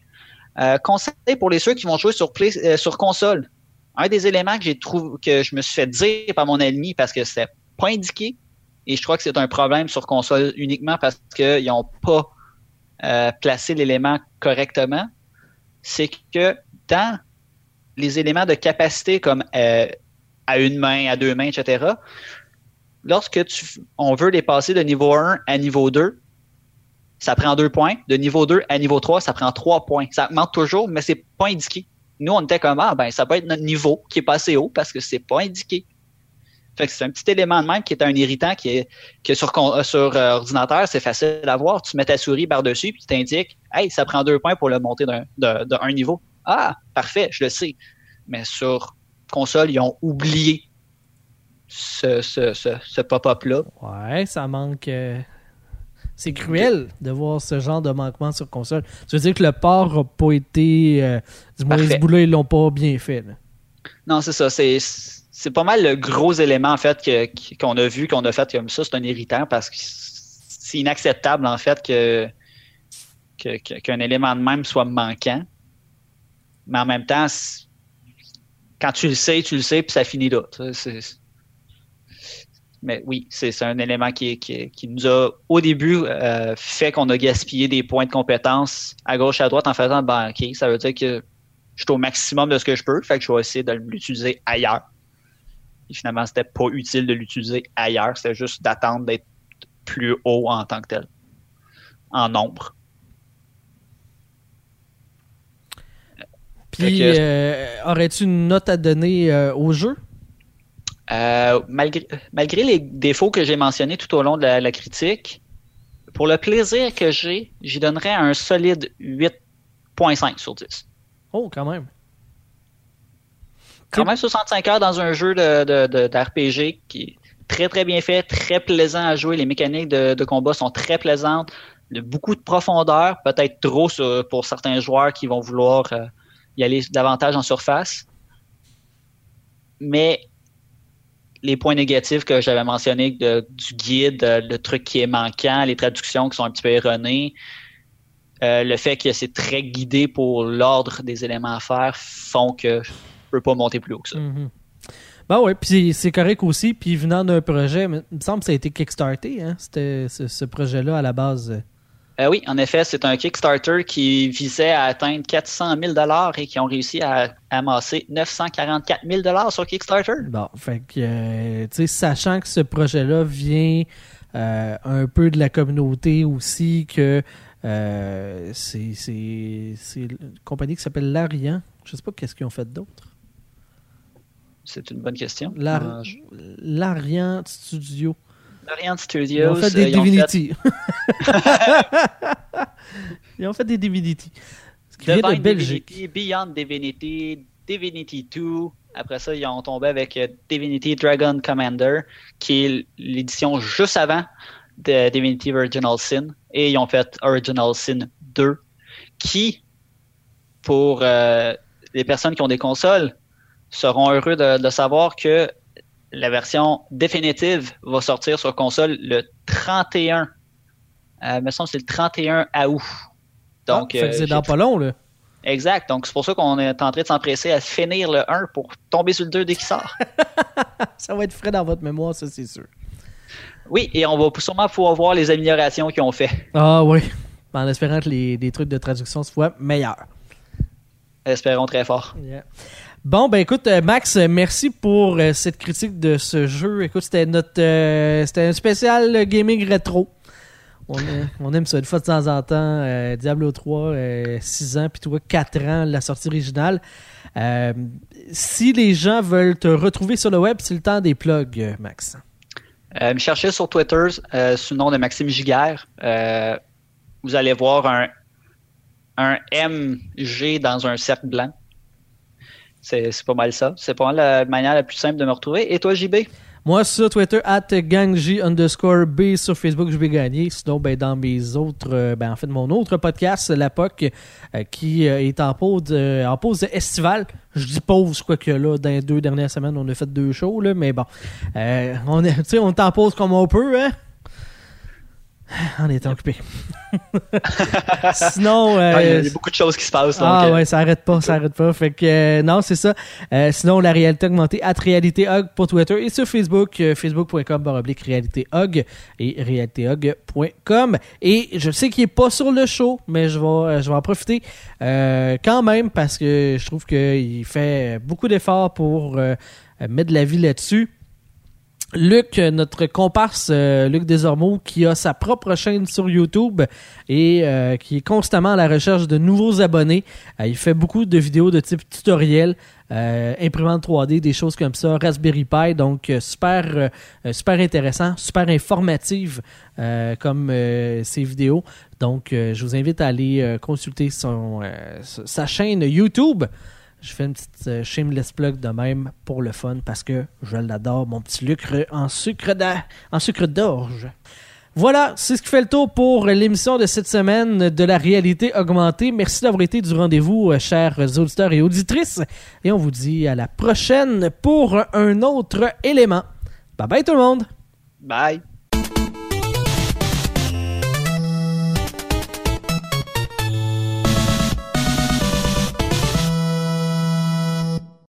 Euh, conseil pour les ceux qui vont jouer sur, euh, sur console. Un des éléments que j'ai trouvé que je me suis fait dire par mon ennemi parce que c'était pas indiqué, et je crois que c'est un problème sur console uniquement parce qu'ils n'ont pas euh, placé l'élément correctement, c'est que dans les éléments de capacité comme à une main, à deux mains, etc., lorsque on veut les passer de niveau 1 à niveau 2, ça prend deux points. De niveau 2 à niveau 3, ça prend trois points. Ça augmente toujours, mais c'est pas indiqué. Nous, on était comme, ah, ben, ça peut être notre niveau qui est pas assez haut parce que c'est pas indiqué. Fait que c'est un petit élément de même qui est un irritant qui est que sur, euh, sur euh, ordinateur, c'est facile à voir. Tu mets ta souris par-dessus puis tu t'indiques Hey, ça prend deux points pour le monter d'un de, niveau. Ah, parfait, je le sais. Mais sur console, ils ont oublié ce, ce, ce, pop-up-là. Ouais, ça manque. Euh, c'est cruel de voir ce genre de manquement sur console. Ça veut dire que le port n'a pas été. Euh, du moins, ce ils l'ont pas bien fait. Non, c'est ça. C'est, pas mal le gros élément, en fait, qu'on a vu, qu'on a fait comme ça. C'est un irritant parce que c'est inacceptable, en fait, que, qu'un élément de même soit manquant. Mais en même temps, quand tu le sais, tu le sais, puis ça finit là. C'est, mais oui, c'est un élément qui, qui, nous a, au début, euh, fait qu'on a gaspillé des points de compétence à gauche et à droite en faisant, ben, OK, ça veut dire que je suis au maximum de ce que je peux, fait que je vais essayer de l'utiliser ailleurs. Et finalement, c'était pas utile de l'utiliser ailleurs, c'était juste d'attendre d'être plus haut en tant que tel, en nombre. Puis, euh, aurais-tu une note à donner euh, au jeu? Euh, malgré, malgré les défauts que j'ai mentionnés tout au long de la, critique, pour le plaisir que j'ai, j'y donnerais un solide 8.5 sur 10. Oh, quand même. Quand même 65 heures dans un jeu d'RPG de, qui est très très bien fait, très plaisant à jouer. Les mécaniques de, combat sont très plaisantes. Beaucoup de profondeur, peut-être trop pour certains joueurs qui vont vouloir euh, y aller davantage en surface. Mais les points négatifs que j'avais mentionnés du guide, euh, le truc qui est manquant, les traductions qui sont un petit peu erronées, euh, le fait que c'est très guidé pour l'ordre des éléments à faire font que peux pas monter plus haut que ça. Mm ouais, puis c'est correct aussi. Puis venant d'un projet, il me semble que ça a été kickstarté, hein, ce, ce projet-là à la base. Euh, oui, en effet, c'est un Kickstarter qui visait à atteindre 400 000 et qui ont réussi à amasser 944 000 sur Kickstarter. Bon, fait que, euh, tu sais, sachant que ce projet-là vient euh, un peu de la communauté aussi, que c'est une compagnie qui s'appelle Larian. Je sais pas qu'est-ce qu'ils ont fait d'autre. C'est une bonne question. Larian Studio. Larian Studios. Ils ont fait des Divinity. ils ont fait des Divinity. Ce qui vient de Belgique. Beyond Divinity, Divinity 2. Après ça, ils ont tombé avec euh, Divinity Dragon Commander, qui est l'édition juste avant de Divinity Virginal Sin. et ils ont fait Original Sin 2, qui, pour euh, les personnes qui ont des consoles, seront heureux de, savoir que la version définitive va sortir sur console le 31. Euh, me semble que c'est le 31 août. Donc, ah, c'est dans pas long, là. Exact. Donc, c'est pour ça qu'on est en train de s'empresser à finir le 1 pour tomber sur le 2 dès qu'il sort. ça va être frais dans votre mémoire, ça, c'est sûr. Oui, et on va sûrement pouvoir voir les améliorations qu'ils ont fait. Ah oui. En espérant que les, trucs de traduction soient meilleurs. Espérons très fort. Bon, ben écoute, euh, Max, merci pour euh, cette critique de ce jeu. Écoute, c'était notre euh, c'était un spécial gaming rétro. On, aime ça une fois de temps en temps. Diablo 3, 6 ans, puis toi, 4 ans, la sortie originale. si les gens veulent te retrouver sur le web, c'est le temps des plugs, Max. me chercher sur Twitter sous le nom de Maxime Giguère. vous allez voir un, un MG dans un cercle blanc. C'est pas mal ça. C'est pas mal la manière la plus simple de me retrouver. Et toi, JB? Moi, sur Twitter, at gangj underscore B sur Facebook, je vais gagner. Sinon, ben, dans mes autres, euh, ben, en fait, mon autre podcast, La POC, euh, qui euh, est en pause, en pause estivale. Je dis pause, quoi que là, dans les deux dernières semaines, on a fait deux shows, là, mais bon. on est, on est en pause comme on peut, hein? On est occupé. sinon. Euh, il y a beaucoup de choses qui se passent. ah euh. ouais, ça arrête pas, ça arrête pas. Fait que euh, non, c'est ça. sinon, la réalité augmentée, at réalité pour Twitter et sur Facebook, facebook.com baroblique réalité et réalitéhog.com. Et je sais qu'il est pas sur le show, mais je vais, je vais en profiter quand même parce que je trouve qu'il fait beaucoup d'efforts pour mettre de la vie là-dessus. Luc, notre comparse euh, Luc Desormeaux, qui a sa propre chaîne sur YouTube et euh, qui est constamment à la recherche de nouveaux abonnés. Euh, il fait beaucoup de vidéos de type tutoriel, imprimante 3D, des choses comme ça, Raspberry Pi, donc super, super intéressant, super informative comme ses vidéos. Donc, je vous invite à aller consulter sa chaîne YouTube. Je fais une petite euh, shameless plug de même pour le fun parce que je l'adore, mon petit lucre en sucre en sucre d'orge. Voilà, c'est ce qui fait le tour pour l'émission de cette semaine de la réalité augmentée. Merci d'avoir été du rendez-vous, euh, chers auditeurs et auditrices. Et on vous dit à la prochaine pour un autre élément. Bye bye tout le monde. Bye.